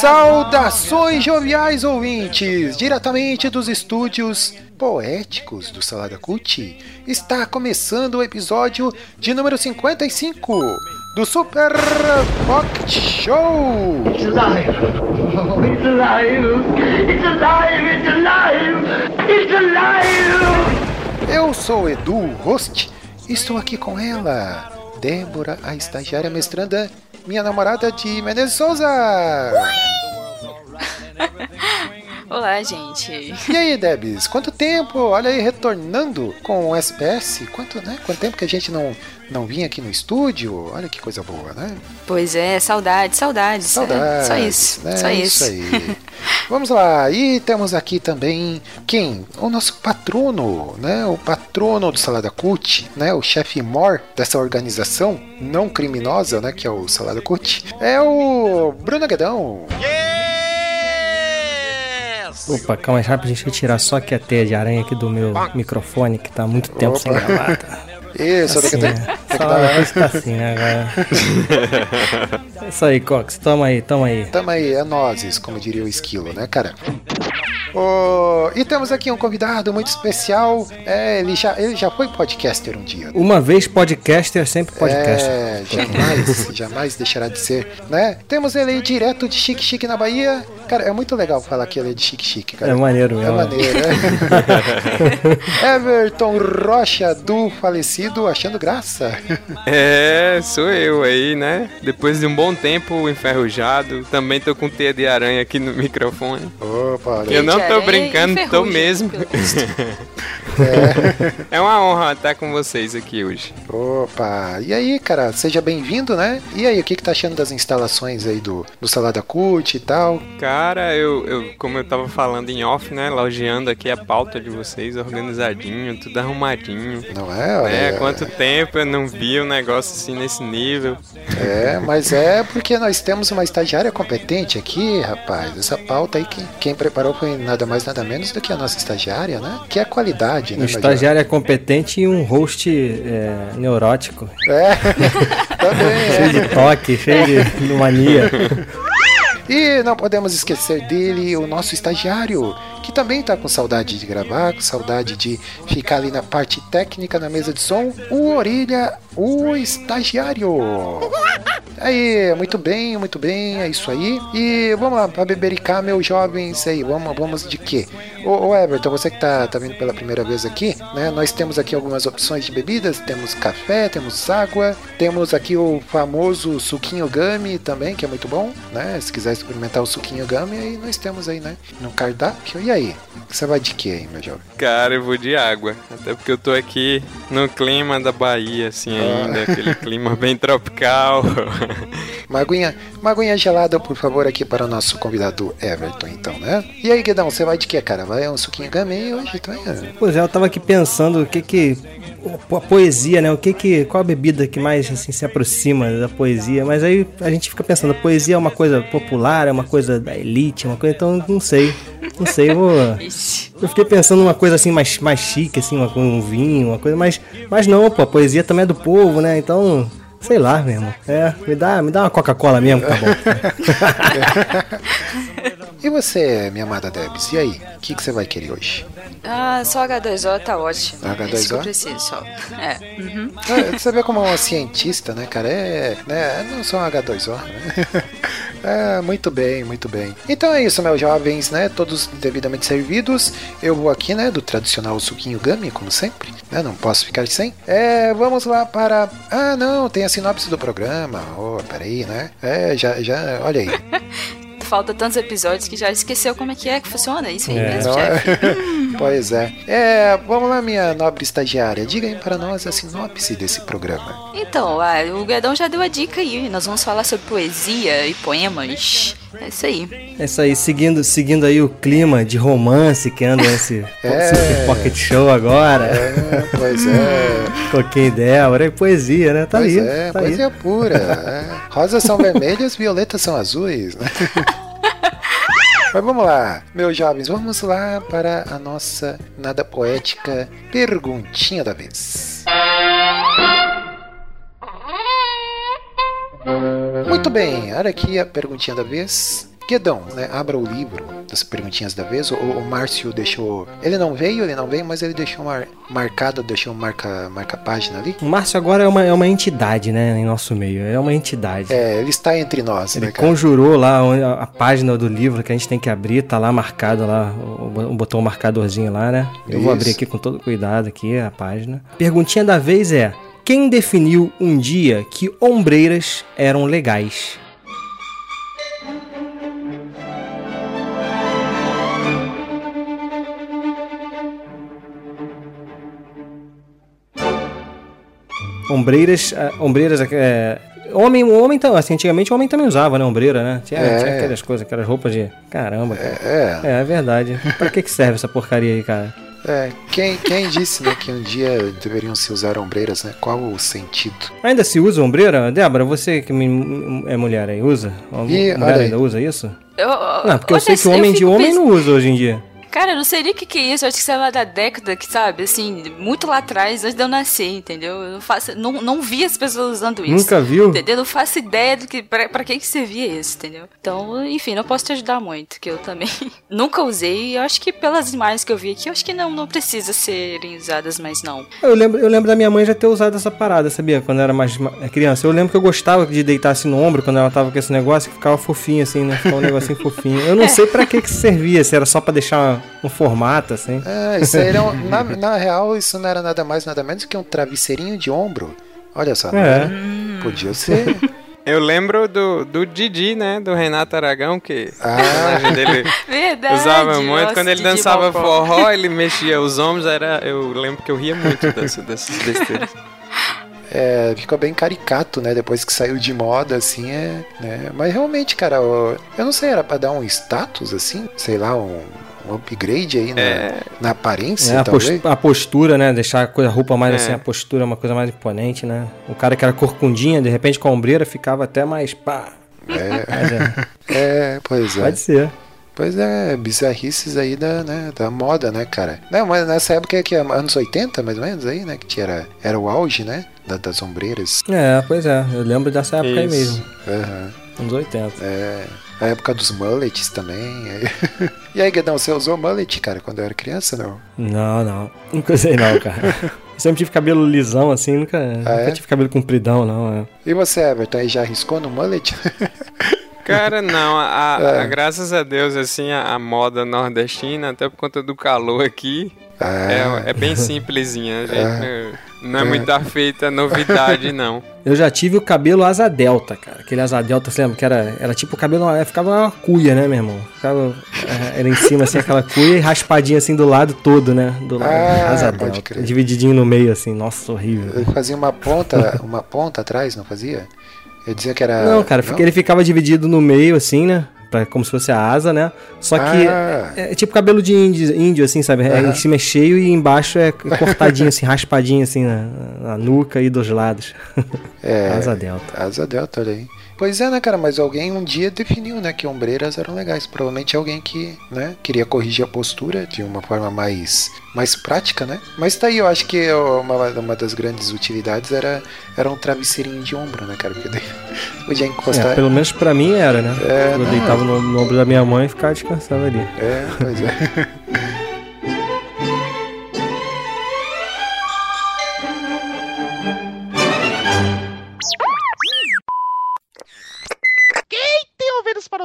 Saudações joviais ouvintes! Diretamente dos estúdios poéticos do Salada Cult, está começando o episódio de número 55 do Super Pocket Show! It's alive! It's alive! It's alive! It's alive! It's alive! Eu sou Edu, host, estou aqui com ela, Débora, a estagiária mestranda, minha namorada de Menezes Souza! Olá, gente. E aí, Debs, quanto tempo? Olha aí, retornando com o SPS. Quanto, né? Quanto tempo que a gente não, não vinha aqui no estúdio? Olha que coisa boa, né? Pois é, saudade, saudades. Saudades. É, só isso, né? só isso. aí. Vamos lá, e temos aqui também quem? O nosso patrono, né? O patrono do Salada Cult, né? O chefe mor dessa organização não criminosa, né? Que é o Salada Cult. É o Bruno Guedão. Opa, calma aí, rápido, deixa eu tirar só aqui a teia de aranha aqui do meu microfone, que tá há muito tempo sem Opa. gravar. Tá? Isso, Assim, tem que- né? tem que dar- tá assim, né? Agora. É Isso aí, Cox, toma aí, toma aí. Tamo aí, é nozes, como diria o esquilo, né, cara? Ô, e temos aqui um convidado muito especial. É, ele, já, ele já foi podcaster um dia. Uma vez podcaster, sempre podcaster. É, jamais, jamais deixará de ser, né? Temos ele aí direto de Chique Chique na Bahia. Cara, é muito legal falar que ele é de Chique Chique, cara. É maneiro É mesmo. maneiro, é. Everton Rocha, do falecido Achando Graça. É, sou eu aí, né? Depois de um bom tempo enferrujado, também tô com teia de aranha aqui no microfone. Opa, olha Eu não tô e brincando, tô mesmo. É uma honra estar com vocês aqui hoje. Opa, e aí, cara, seja bem-vindo, né? E aí, o que, que tá achando das instalações aí do, do Salada Cult e tal? Cara, eu, eu, como eu tava falando em off, né? Elogiando aqui a pauta de vocês, organizadinho, tudo arrumadinho. Não é? Olha, É, quanto tempo eu não vi um negócio assim nesse nível. É, mas é porque nós temos uma estagiária competente aqui, rapaz. Essa pauta aí, quem, quem preparou foi nada mais, nada menos do que a nossa estagiária, né? Que é a qualidade, Um né? estagiário é competente e um host é, neurótico. É, também Cheio é. de toque, cheio de mania. E não podemos esquecer dele, o nosso estagiário, que também tá com saudade de gravar, com saudade de ficar ali na parte técnica, na mesa de som, o Orelha, o estagiário. Aí, muito bem, muito bem, é isso aí. E vamos lá, pra bebericar, meus jovens aí, vamos, vamos de quê? Ô, ô Everton, você que tá, tá vindo pela primeira vez aqui, né? Nós temos aqui algumas opções de bebidas, temos café, temos água, temos aqui o famoso suquinho gummy também, que é muito bom, né? Se quiser experimentar o suquinho gummy, aí nós temos aí, né? No cardápio. E aí? Você vai de quê aí, meu jovem? Cara, eu vou de água. Até porque eu tô aqui no clima da Bahia, assim, ainda. Aquele clima bem tropical. Uma aguinha, uma aguinha gelada, por favor, aqui para o nosso convidado Everton, então, né? E aí, Guedão, você vai de quê, cara? Vai um suquinho gummy hoje também? Pois é, eu tava aqui pensando o que que. A poesia, né? O que que. Qual a bebida que mais assim, se aproxima da poesia? Mas aí a gente fica pensando, a poesia é uma coisa popular, é uma coisa da elite, é uma coisa. Então não sei. Não sei, eu vou. Eu fiquei pensando numa coisa assim mais, mais chique, assim, uma, um vinho, uma coisa mais. Mas não, pô, a poesia também é do povo, né? Então. Sei lá mesmo. É, me dá, me dá uma Coca-Cola mesmo, tá bom. E você, minha amada Debs, e aí? O que, que você vai querer hoje? Ah, só H2O tá ótimo. H2O? É isso que eu preciso só. É. Uhum. É, Você vê como é uma cientista, né, cara? É, né, não só um H2O, né? É, muito bem, muito bem. Então é isso, meus jovens, né? Todos devidamente servidos. Eu vou aqui, né, do tradicional suquinho gummy, como sempre, né? Não posso ficar sem. É, vamos lá para... Ah, não, tem a sinopse do programa. Oh, peraí, né? É, já, já, olha aí. falta tantos episódios que já esqueceu como é que é que funciona. Isso aí É. mesmo, é? chefe. pois é. É, vamos lá, minha nobre estagiária. Diga aí para nós a sinopse desse programa. Então, ah, o Guedão já deu a dica aí. Nós vamos falar sobre poesia e poemas. É isso aí. É isso aí, seguindo, seguindo aí o clima de romance que anda nesse É. Super Pocket Show agora. É, pois é. Coquinha Débora, é poesia, né? Tá pois aí. é, tá aí. poesia pura. é. Rosas são vermelhas, violetas são azuis. né? Mas vamos lá, meus jovens, vamos lá para a nossa nada poética perguntinha da vez. Muito bem, olha aqui a perguntinha da vez. Guedão, né? Abra o livro das perguntinhas da vez. O, o Márcio deixou. Ele não veio, ele não veio, mas ele deixou mar, marcado, deixou marca, marca página ali. O Márcio agora é uma, é uma entidade, né? Em nosso meio. É uma entidade. É, ele está entre nós, Ele né, conjurou lá a, a página do livro que a gente tem que abrir, tá lá marcado lá, o, botão marcadorzinho lá, né? Eu vou Isso. abrir aqui com todo cuidado aqui a página. Perguntinha da vez é: quem definiu um dia que ombreiras eram legais? Ombreiras, ah, ombreiras é, homem, o homem tam- assim, antigamente o homem também usava, né, ombreira, né? Tinha, É. tinha aquelas coisas, aquelas roupas de caramba, cara. É, É, é verdade. pra que que serve essa porcaria aí, cara? É. Quem, quem disse, né, que um dia deveriam se usar ombreiras, né? Qual o sentido? Ainda se usa ombreira? Débora, você que me- é mulher aí, usa? A Ih, mulher ainda usa isso? Eu, Não, porque eu sei que o homem de homem pens- não usa hoje em dia. Cara, eu não sei nem o que, que é isso. Eu acho que isso é lá da década, que sabe? Assim, muito lá atrás, antes de eu nascer, entendeu? Eu não faço. Não, não vi as pessoas usando isso. Nunca viu? Entendeu? Eu não faço ideia do que. Pra, pra que, que servia isso, entendeu? Então, enfim, não posso te ajudar muito, que eu também nunca usei. e Eu acho que pelas imagens que eu vi aqui, eu acho que não, não precisa serem usadas mais, não. Eu lembro, eu lembro da minha mãe já ter usado essa parada, sabia? Quando eu era mais ma- criança. Eu lembro que eu gostava de deitar assim no ombro quando ela tava com esse negócio, que ficava fofinho assim, né? Ficava um negocinho fofinho. Eu não sei pra que que servia, se era só pra deixar um formato assim. É, isso aí era um- na, na real, isso não era nada mais, nada menos que um travesseirinho de ombro. Olha só, É. era? Podia ser. Eu lembro do, do Didi, né? Do Renato Aragão, que Ah. o personagem dele Verdade. usava muito. nossa, Quando ele Didi dançava forró, ele mexia os ombros, era. Eu lembro que eu ria muito dessa, dessas besteiras. É, ficou bem caricato, né? Depois que saiu de moda, assim, é. Né? Mas realmente, cara, eu, eu não sei, era pra dar um status, assim, sei lá, um, um upgrade aí na, É. na aparência, É, a, pos- talvez. a postura, né? Deixar a, coisa, a roupa mais É. assim, a postura uma coisa mais imponente, né? O cara que era corcundinha, de repente com a ombreira ficava até mais pá. Mas é, É, pois é. pode ser. Pois é, bizarrices aí da, né, da moda, né, cara? Não, mas nessa época que é anos 80, mais ou menos, aí, né? Que tinha, era, era o auge, né? da- das ombreiras. É, pois é. Eu lembro dessa época aí Isso. mesmo. Aham. Anos 80. É. A época dos mullets também. e aí, Guedão, você usou mullet, cara, quando eu era criança, não? Não, não. Nunca usei não, cara. Eu sempre tive cabelo lisão, assim, nunca, nunca é? tive cabelo compridão, não. É. E você, Everton, aí já arriscou no mullet? Cara, não, a, a- É. a- graças a Deus, assim, a, a moda nordestina, até por conta do calor aqui, Ah, é, é bem simplesinha, gente É. não, não é muito feita novidade, não. Eu já tive o cabelo asa delta, cara. Aquele asa delta, você lembra? Que era, era tipo o cabelo, é, ficava uma cuia, né, meu irmão? Ficava, é, era em cima, assim, aquela cuia e raspadinha, assim, do lado todo, né? Do lado, Ah, asa pode delta. crer. Divididinho no meio, assim. Nossa, horrível. Ele fazia uma ponta, uma ponta atrás, não fazia? Eu dizia que era. Não, cara, fica- ele ficava dividido no meio, assim, né? Pra, como se fosse a asa, né? Só que Ah. é, é tipo cabelo de índio, índio assim, sabe? É. Em cima é cheio e embaixo é cortadinho, assim, raspadinho, assim, na, na nuca e dos lados. É. Asa delta. Asa Delta, olha aí. Pois é, né, cara, mas alguém um dia definiu, né, que ombreiras eram legais. Provavelmente alguém que, né, queria corrigir a postura de uma forma mais, mais prática, né? Mas tá aí, eu acho que uma, uma das grandes utilidades era, era um travesseirinho de ombro, né, cara? Porque daí podia É, encostar. pelo menos pra mim era, né? É, eu não. deitava no, no ombro da minha mãe e ficava descansando ali. É, pois é.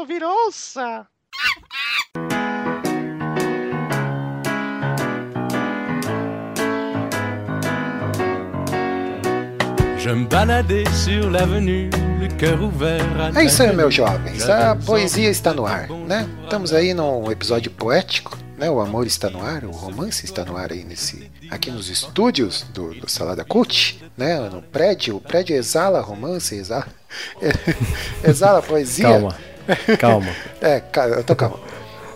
ouvir, ouça! Je me baladais sur l'avenue, le cœur ouvert à É isso aí, meus jovens. A poesia está no ar, né? Estamos aí num episódio poético, né? O amor está no ar, o romance está no ar aí nesse, aqui nos estúdios do, do Salada Cult, né? No prédio, o prédio exala romance, exala, exala poesia. Calma. Calma. É, eu tô calmo.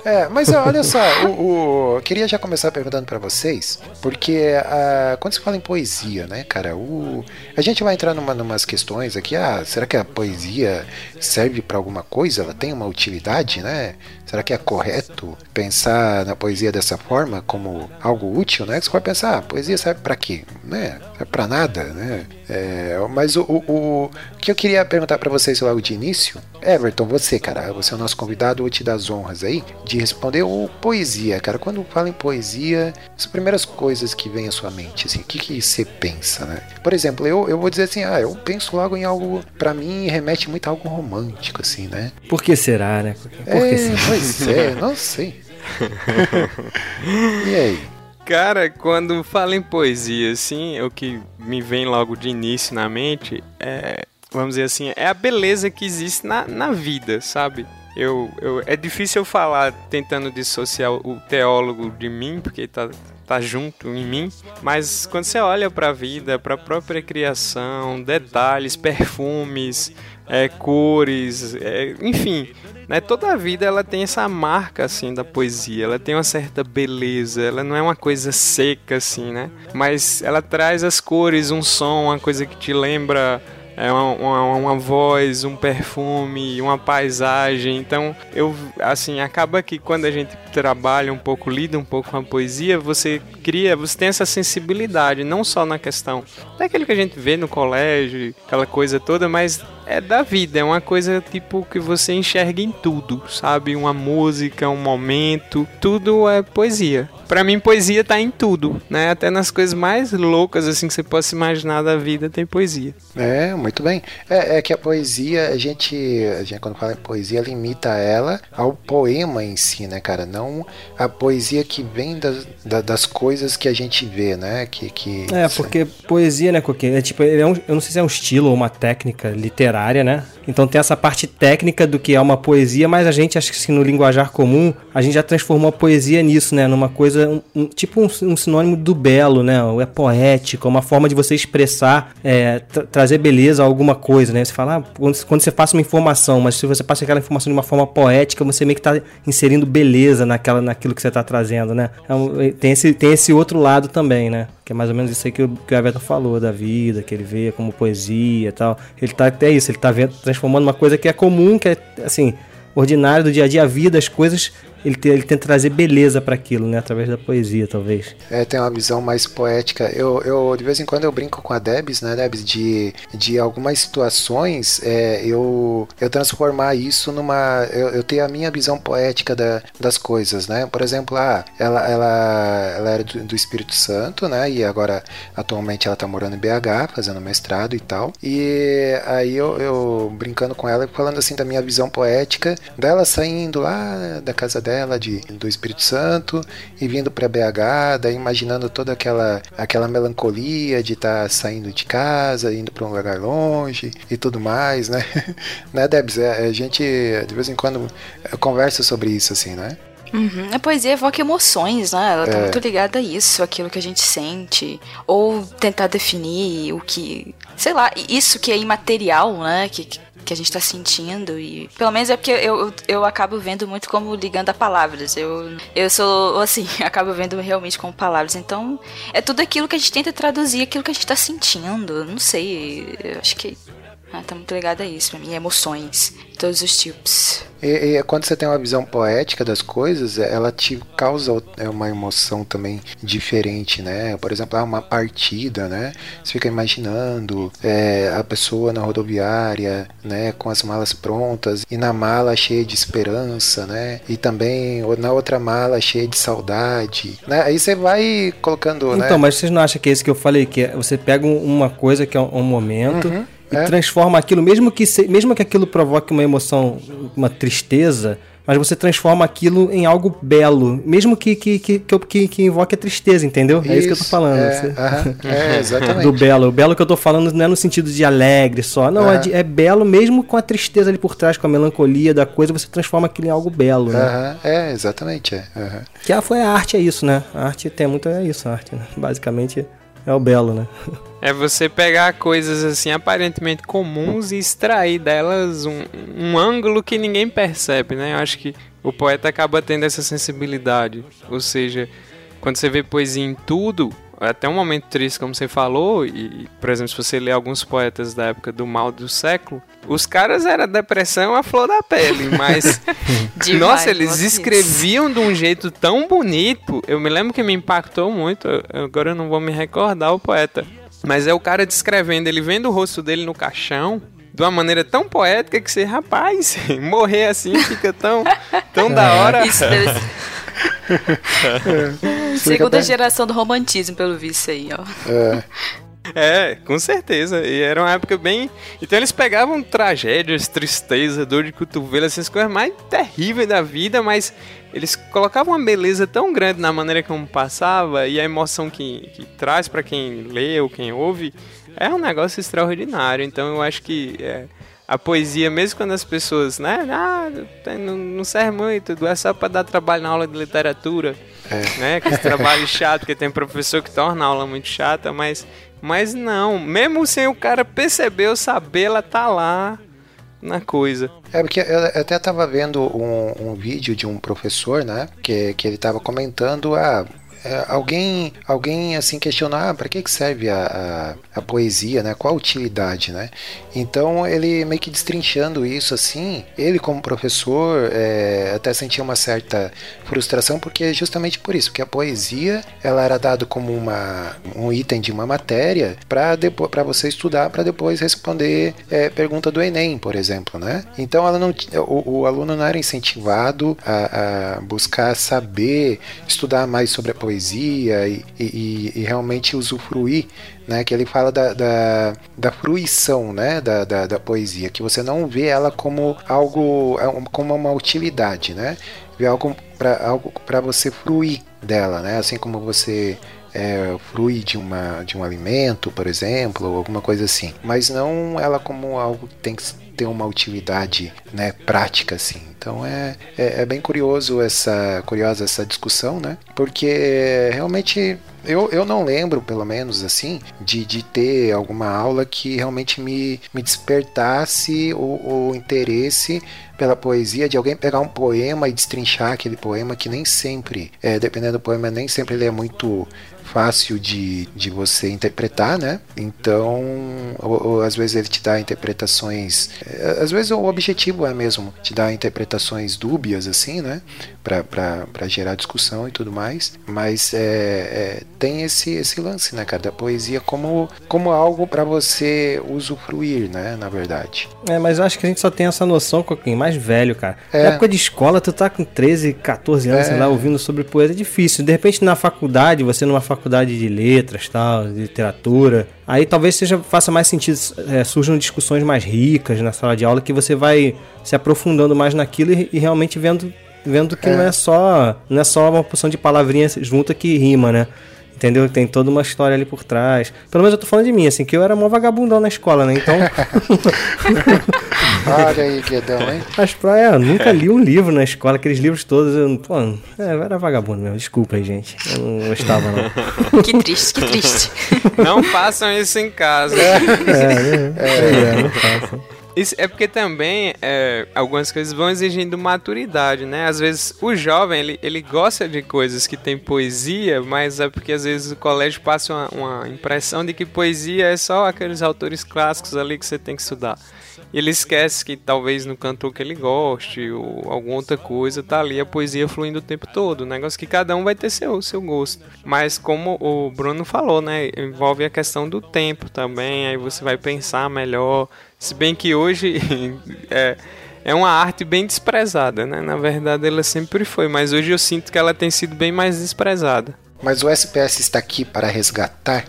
É, mas olha só, o, o- queria já começar perguntando pra vocês, porque ah, quando se fala em poesia, né, cara, o, a gente vai entrar numa numas questões aqui, ah, será que a poesia serve pra alguma coisa? Ela tem uma utilidade, né? Será que é correto pensar na poesia dessa forma como algo útil, né? Você pode pensar, ah, poesia serve pra quê? Né? Serve pra nada, né? É, mas o, o, o que eu queria perguntar pra vocês logo de início, Everton, você, cara, você é o nosso convidado, eu te dar as honras aí de responder o poesia, cara. Quando fala em poesia, as primeiras coisas que vêm à sua mente, assim, o que, que você pensa, né? Por exemplo, eu, eu vou dizer assim, ah, eu penso logo em algo, pra mim, remete muito a algo romântico, assim, né? Por que será, né? Por que É, será? pois é, não sei. e aí? Cara, quando fala em poesia, assim, o que me vem logo de início na mente é, vamos dizer assim, é a beleza que existe na, na vida, sabe? Eu, eu, é difícil eu falar tentando dissociar o teólogo de mim, porque tá, tá junto em mim, mas quando você olha para a vida, para a própria criação, detalhes, perfumes, é, cores, é, enfim, né, toda a vida ela tem essa marca assim da poesia, ela tem uma certa beleza, ela não é uma coisa seca assim, né? Mas ela traz as cores, um som, uma coisa que te lembra é uma, uma, uma voz, um perfume, uma paisagem. Então, eu assim, acaba que quando a gente trabalha um pouco, lida um pouco com a poesia, você cria, você tem essa sensibilidade, não só na questão daquilo que a gente vê no colégio, aquela coisa toda, mas é da vida, é uma coisa tipo que você enxerga em tudo, sabe? Uma música, um momento, tudo é poesia. Pra mim, poesia tá em tudo, né? Até nas coisas mais loucas assim que você possa imaginar da vida tem poesia. É, muito bem. É, é que a poesia, a gente, a gente quando fala em poesia, limita ela ao poema em si, né, cara? Não a poesia que vem das, da- das coisas que a gente vê, né? Que, que É, porque poesia, né, Coquinho? É tipo, é um- eu não sei se é um estilo ou uma técnica literária, né? Então tem essa parte técnica do que é uma poesia, mas a gente, acho que assim, no linguajar comum, a gente já transformou a poesia nisso, né? Numa coisa, um- um- tipo um, um sinônimo do belo, né? É poético, uma forma de você expressar, é, tra- trazer beleza a alguma coisa, né? Você fala, ah, quando, quando você passa uma informação, mas se você passa aquela informação de uma forma poética, você meio que tá inserindo beleza naquela, naquilo que você tá trazendo, né? É tem, esse, tem esse outro lado também, né? Que é mais ou menos isso aí que o, que o Everton falou, da vida, que ele vê como poesia e tal. Ele tá até isso, ele tá vendo, transformando uma coisa que é comum, que é, assim, ordinário do dia a dia, a vida, as coisas, ele, ele tenta trazer beleza para aquilo, né? Através da poesia, talvez. É, tem uma visão mais poética. Eu, eu de vez em quando eu brinco com a Debs, né, Debs, de, de algumas situações é, eu, eu transformar isso numa. Eu, eu a minha visão poética da, das coisas, né? Por exemplo, ah, ela, ela, ela era do, do Espírito Santo, né? E agora, atualmente, ela tá morando em BH, fazendo mestrado e tal. E aí eu, eu brincando com ela, falando assim da minha visão poética, dela saindo lá da casa dela, de, do Espírito Santo, e vindo para BH, daí imaginando toda aquela, aquela melancolia de estar saindo de casa, indo para um lugar longe e tudo mais, né? né, Debs? É, A gente de vez em quando conversa sobre isso, assim, né? Uhum. A poesia evoca emoções, né? Ela tá É. muito ligada a isso, aquilo que a gente sente. Ou tentar definir o que. Sei lá, isso que é imaterial, né? Que, que a gente tá sentindo. E pelo menos é porque eu, eu, eu acabo vendo muito como ligando a palavras. Eu, eu sou, assim, acabo vendo realmente como palavras. Então, é tudo aquilo que a gente tenta traduzir, aquilo que a gente tá sentindo. Não sei, eu acho que. Ah, tá muito ligado a isso pra mim, emoções, de todos os tipos. E, e quando você tem uma visão poética das coisas, é, ela te causa é, uma emoção também diferente, né? Por exemplo, uma partida, né? Você fica imaginando é, a pessoa na rodoviária, né? Com as malas prontas e na mala cheia de esperança, né? E também na outra mala cheia de saudade, né? Aí você vai colocando, né? Então, mas vocês não acham que é isso que eu falei? Que é- você pega um- uma coisa que é um, um momento e é. transforma aquilo, mesmo que, se- mesmo que aquilo provoque uma emoção, uma tristeza, mas você transforma aquilo em algo belo, mesmo que, que, que, que, que, que invoque a tristeza, entendeu? É isso que eu tô falando. É, Você- aham, é, exatamente. Do belo. O belo que eu tô falando não é no sentido de alegre só. Não, é, Aham. de- é belo mesmo com a tristeza ali por trás, com a melancolia da coisa, você transforma aquilo em algo belo, né? Aham, é, exatamente. É. Que a, foi a arte, é isso, né? A arte tem muito, é isso, a arte, né? Basicamente é o belo, né? É você pegar coisas assim aparentemente comuns e extrair delas um, um ângulo que ninguém percebe, né? Eu acho que o poeta acaba tendo essa sensibilidade. Ou seja, quando você vê poesia em tudo, até um momento triste, como você falou, e, por exemplo, se você lê alguns poetas da época do mal do século, os caras era depressão à flor da pele, mas Demais, nossa, eles nossa, isso. escreviam de um jeito tão bonito. Eu me lembro que me impactou muito. Agora eu não vou me recordar o poeta. Mas é o cara descrevendo, ele vendo o rosto dele no caixão de uma maneira tão poética que você, rapaz, morrer assim fica tão, tão da hora. Isso deve ser. Segunda até- geração do romantismo, pelo visto aí, ó. É, É, com certeza. E era uma época bem. Então eles pegavam tragédias, tristeza, dor de cotovelo, essas coisas mais terríveis da vida, mas eles colocavam uma beleza tão grande na maneira como passava e a emoção que, que traz pra quem lê ou quem ouve é um negócio extraordinário. Então eu acho que é, a poesia, mesmo quando as pessoas, né, ah, não, não serve muito, é só pra dar trabalho na aula de literatura, né, que esse trabalho chato, porque tem professor que torna a aula muito chata, mas, mas não, mesmo sem o cara perceber ou saber, ela tá lá na coisa. É porque eu eu até tava vendo um, um vídeo de um professor, né? Que, que ele tava comentando, ah, é, alguém, alguém assim questionou, ah, para que que serve a, a, a poesia, né? Qual a utilidade, né? Então ele meio que destrinchando isso assim, ele como professor é, até sentia uma certa frustração porque justamente por isso, que a poesia ela era dado como uma, um item de uma matéria para depois para você estudar para depois responder é, pergunta do Enem, por exemplo, né? Então ela não, o, o aluno não era incentivado a, a buscar saber, estudar mais sobre a poesia e, e- e realmente usufruir né, que ele fala da, da, da fruição né, da, da, da poesia, que você não vê ela como algo, é como uma utilidade, né? Vê algo para algo para você fruir dela, né? Assim como você é, frui de, uma, de um alimento, por exemplo, ou alguma coisa assim. Mas não ela como algo que tem que ter uma utilidade né, prática, assim. Então é, é, é bem curioso essa, curiosa essa discussão, né? Porque realmente eu, eu não lembro, pelo menos assim, de, de ter alguma aula que realmente me, me despertasse o, o interesse pela poesia, de alguém pegar um poema e destrinchar aquele poema que nem sempre, é, dependendo do poema, nem sempre ele é muito fácil de, de você interpretar, né? Então, ou, ou às vezes ele te dá interpretações. é, Às vezes o objetivo é mesmo te dar interpretações dúbias, assim, né? Para gerar discussão e tudo mais. Mas é, é, tem esse, esse lance, né, cara? Da poesia como, como algo para você usufruir, né? Na verdade. É, mas eu acho que a gente só tem essa noção com quem mais velho, cara. É. Na época de escola, tu tá com 13, 14 anos, É. sei lá, ouvindo sobre poesia, é difícil. De repente, na faculdade, você numa faculdade de letras, tal, de literatura, aí talvez seja faça mais sentido, é, surjam discussões mais ricas na sala de aula, que você vai se aprofundando mais naquilo e, e realmente vendo, vendo que É. não é só não é só uma porção de palavrinhas junta que rima, né? Entendeu? Tem toda uma história ali por trás. Pelo menos eu tô falando de mim, assim, que eu era mó vagabundão na escola, né? Então, Olha aí, Guedão, hein? As praias, eu nunca li um livro na escola, aqueles livros todos, eu, pô, é, eu era vagabundo mesmo, desculpa aí, gente. Eu não gostava, não. Que triste, que triste. Não façam isso em casa. É, né? é, não faço. Isso é porque também é, algumas coisas vão exigindo maturidade, né? Às vezes o jovem ele, ele gosta de coisas que tem poesia, mas é porque às vezes o colégio passa uma, uma impressão de que poesia é só aqueles autores clássicos ali que você tem que estudar. Ele esquece que talvez no cantor que ele goste ou alguma outra coisa tá ali a poesia fluindo o tempo todo. Um negócio que cada um vai ter seu, seu gosto. Mas como o Bruno falou, né? Envolve a questão do tempo também. Aí você vai pensar melhor. Se bem que hoje é, é uma arte bem desprezada, né? Na verdade ela sempre foi, mas hoje eu sinto que ela tem sido bem mais desprezada. Mas o SPS está aqui para resgatar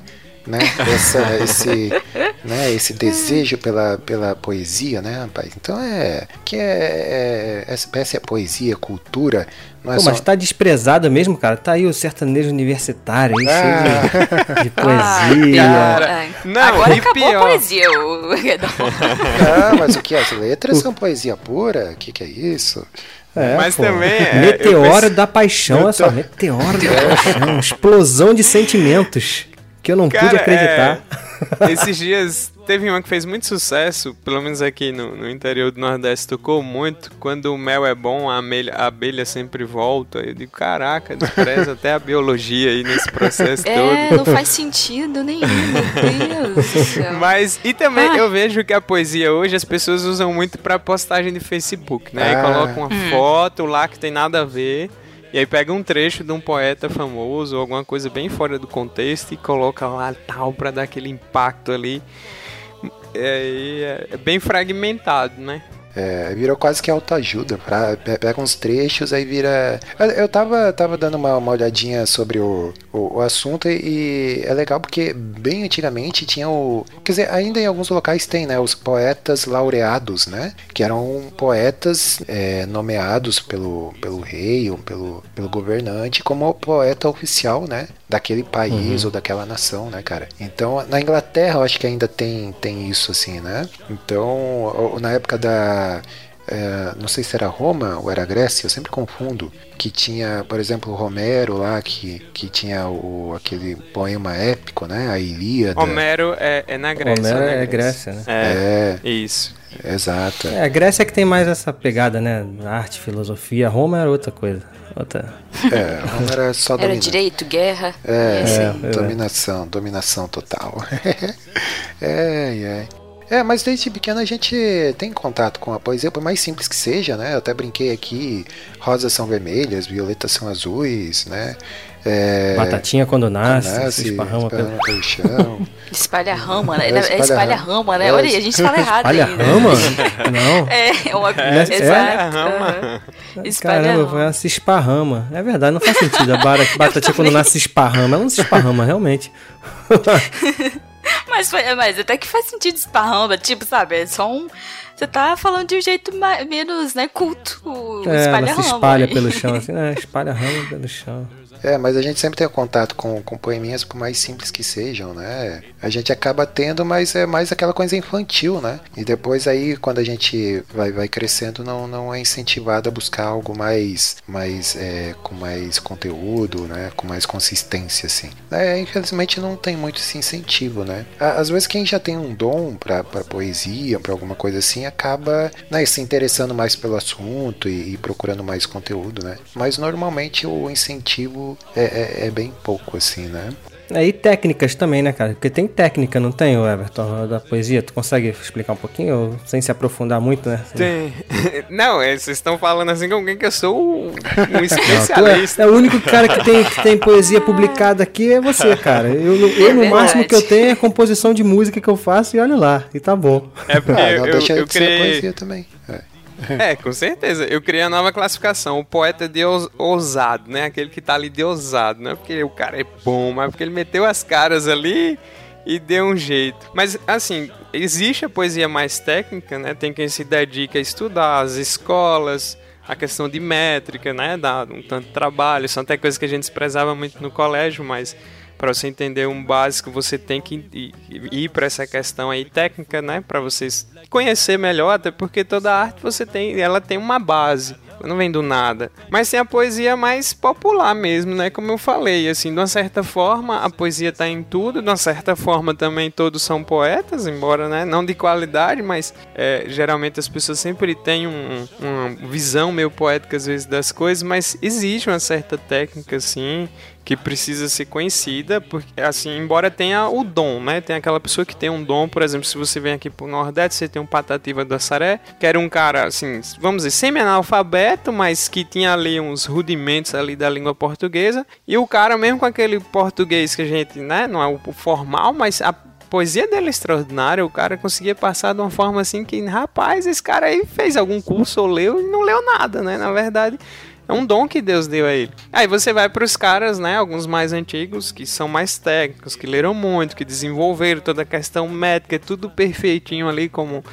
né? Essa, esse, né? esse desejo pela, pela poesia, né, rapaz? Então é que é, é essa peça é poesia, cultura. Não é Pô, só... mas tá desprezado mesmo, cara. Tá aí o sertanejo universitário aí, Ah. cheio de, de poesia. Ai, Não, Agora acabou pior. a poesia. O... Ah, mas o que? As letras são poesia pura? O que, que é isso? É, Mas pô. também é, Meteoro penso- da paixão, olha só. Meteoro da paixão. Explosão de sentimentos. Que eu não pude Cara, acreditar. é, esses dias teve uma que fez muito sucesso, pelo menos aqui no, no interior do Nordeste, tocou muito. Quando o mel é bom, a abelha, a abelha sempre volta. Eu digo, caraca, despreza até a biologia aí nesse processo É, todo. não faz sentido nenhum, meu Deus do céu. Mas, e também Ah. eu vejo que a poesia hoje as pessoas usam muito pra postagem de Facebook, né? Aí Ah. colocam uma Hum. foto lá que tem nada a ver. E aí pega um trecho de um poeta famoso alguma coisa bem fora do contexto e coloca lá tal pra dar aquele impacto ali. É, é- é bem fragmentado, né? É, virou quase que autoajuda. pra- pe- Pega uns trechos, aí vira. Eu- tava, tava dando uma, uma olhadinha sobre o, o, o assunto e é legal porque bem antigamente tinha o. Quer dizer, ainda em alguns locais tem, né? Os poetas laureados, né? Que eram poetas é, nomeados pelo, pelo rei ou pelo, pelo governante como poeta oficial, né? Daquele país ou daquela nação, né, cara? Então, na Inglaterra, eu acho que ainda tem, tem isso, assim, né? Então, na época da. É, não sei se era Roma ou era Grécia, eu sempre confundo. Que tinha, por exemplo, o Romero lá, que, que tinha o, aquele poema épico, né? A Ilíada. Homero é, é na Grécia. Homero né, é Grécia, né? É, É, isso. exato. É, a Grécia é que tem mais essa pegada, né? Arte, filosofia. Roma era outra coisa. Outra. É, Roma era só Era direito, guerra. É, esse aí. é. dominação, dominação total. é, é. É, mas desde pequeno a gente tem contato com a poesia, por mais simples que seja, né? Eu até brinquei aqui, rosas são vermelhas, violetas são azuis, né? É, Batatinha quando nasce, nasce, se esparrama pelo... esparrama pelo chão. Espalha rama, né? É, É espalha espalha rama. rama, né? É, Olha aí, a gente fala errado Espalha ainda. rama? Não. É, é uma É, Exato. é. aham. Espalha Caramba, rama. ela se esparrama. É verdade, não faz sentido. A batatinha quando nasce se esparrama. Ela não se esparrama, realmente. Mas, foi- mas até que faz sentido esparrama, tipo, sabe? É só um. Você tá falando de um jeito mais, menos, né, culto. É, espalha ela se espalha aí. pelo chão, assim, né? Espalha rama pelo chão. É, mas a gente sempre tem contato com, com poeminhas, por mais simples que sejam, né? A gente acaba tendo, mas é mais aquela coisa infantil, né? E depois aí, quando a gente vai, vai crescendo, não, não é incentivado a buscar algo mais, mais é, com mais conteúdo, né? Com mais consistência, assim. É, infelizmente não tem muito esse incentivo, né? Às vezes quem já tem um dom para poesia, para alguma coisa assim, acaba né, se interessando mais pelo assunto e, e procurando mais conteúdo, né? Mas normalmente o incentivo é, é- é bem pouco, assim, né? É, e técnicas também, né, cara? Porque tem técnica, não tem, Everton, da poesia? Tu consegue explicar um pouquinho, ou sem se aprofundar muito, né? Tem. Não, é, vocês estão falando assim com alguém que eu sou um, Não, tu especialista. é, é o único cara que tem, que tem poesia publicada aqui é você, cara. Eu, eu, eu, no verdade. máximo que eu tenho é composição de música que eu faço e olha lá, e tá bom. É porque Ah, eu, não eu, deixa eu de ser criei. poesia também. É. É, com certeza. Eu criei a nova classificação. O poeta de ous- ousado, né? Aquele que tá ali de ousado. Não é porque o cara é bom, mas porque ele meteu as caras ali e deu um jeito. Mas, assim, existe a poesia mais técnica, né? Tem quem se dedica a estudar, as escolas, a questão de métrica, né? Dá um tanto de trabalho. São até coisas que a gente desprezava muito no colégio, mas para você entender um básico, você tem que ir, para essa questão aí técnica, né? Para vocês conhecer melhor, até porque toda arte você tem, ela tem uma base. Não vem do nada. Mas tem a poesia mais popular mesmo, né? Como eu falei, assim, de uma certa forma, a poesia tá em tudo, de uma certa forma também todos são poetas, embora, né? Não de qualidade, mas é, geralmente as pessoas sempre têm um- uma visão meio poética, às vezes, das coisas, mas existe uma certa técnica, assim, que precisa ser conhecida, porque assim, embora tenha o dom, né? Tem aquela pessoa que tem um dom, por exemplo, se você vem aqui pro Nordeste, você tem um Patativa da Saré, que era um cara assim, vamos dizer, semi-analfabeto, mas que tinha ali uns rudimentos ali da língua portuguesa, e o cara mesmo com aquele português que a gente, né, não é o formal, mas a poesia dele é extraordinária, o cara conseguia passar de uma forma assim que, rapaz, esse cara aí fez algum curso ou leu e não leu nada, né? Na verdade, É um dom que Deus deu a ele. Aí você vai para os caras, né, alguns mais antigos, que são mais técnicos, que leram muito, que desenvolveram toda a questão métrica, tudo perfeitinho ali, como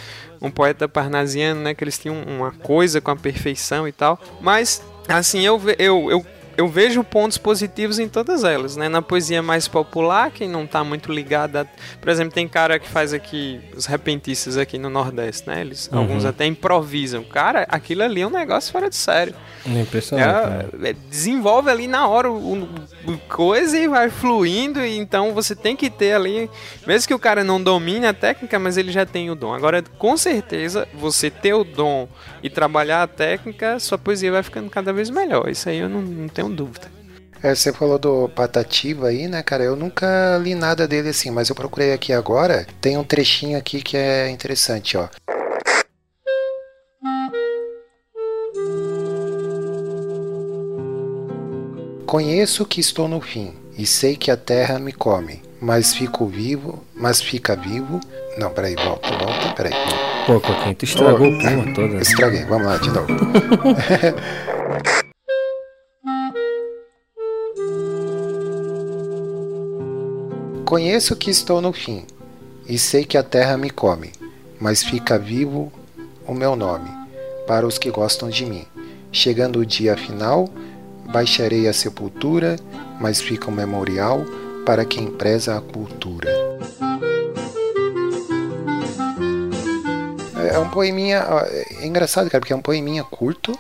um poeta parnasiano, né, que eles tinham uma coisa com a perfeição e tal. Mas, assim, eu, eu, eu eu vejo pontos positivos em todas elas, né? Na poesia mais popular, quem não tá muito ligado a... Por exemplo, tem cara que faz aqui, os repentistas aqui no Nordeste, né? Eles, Uhum. Alguns até improvisam. Cara, aquilo ali é um negócio fora de sério. É impressionante. É, é, desenvolve ali na hora o, o- o coisa e vai fluindo, e então você tem que ter ali, mesmo que o cara não domine a técnica, mas ele já tem o dom. Agora, com certeza, você ter o dom e trabalhar a técnica, sua poesia vai ficando cada vez melhor. Isso aí eu não, não tenho dúvida. É, você falou do Patativa aí, né, cara? Eu nunca li nada dele assim, mas eu procurei aqui agora. Tem um trechinho aqui que é interessante, ó. Conheço que estou no fim e sei que a terra me come, mas fico vivo, mas fica vivo. Não, peraí, volta, volta, peraí. Pô, Coquinho, tu estragou Ô, o clima todo. Estraguei, vamos lá de novo. Conheço que estou no fim, e sei que a terra me come, mas fica vivo o meu nome, para os que gostam de mim. Chegando o dia final, baixarei a sepultura, mas fica um memorial para quem preza a cultura. É um poeminha. É engraçado, cara, porque é um poeminha curto,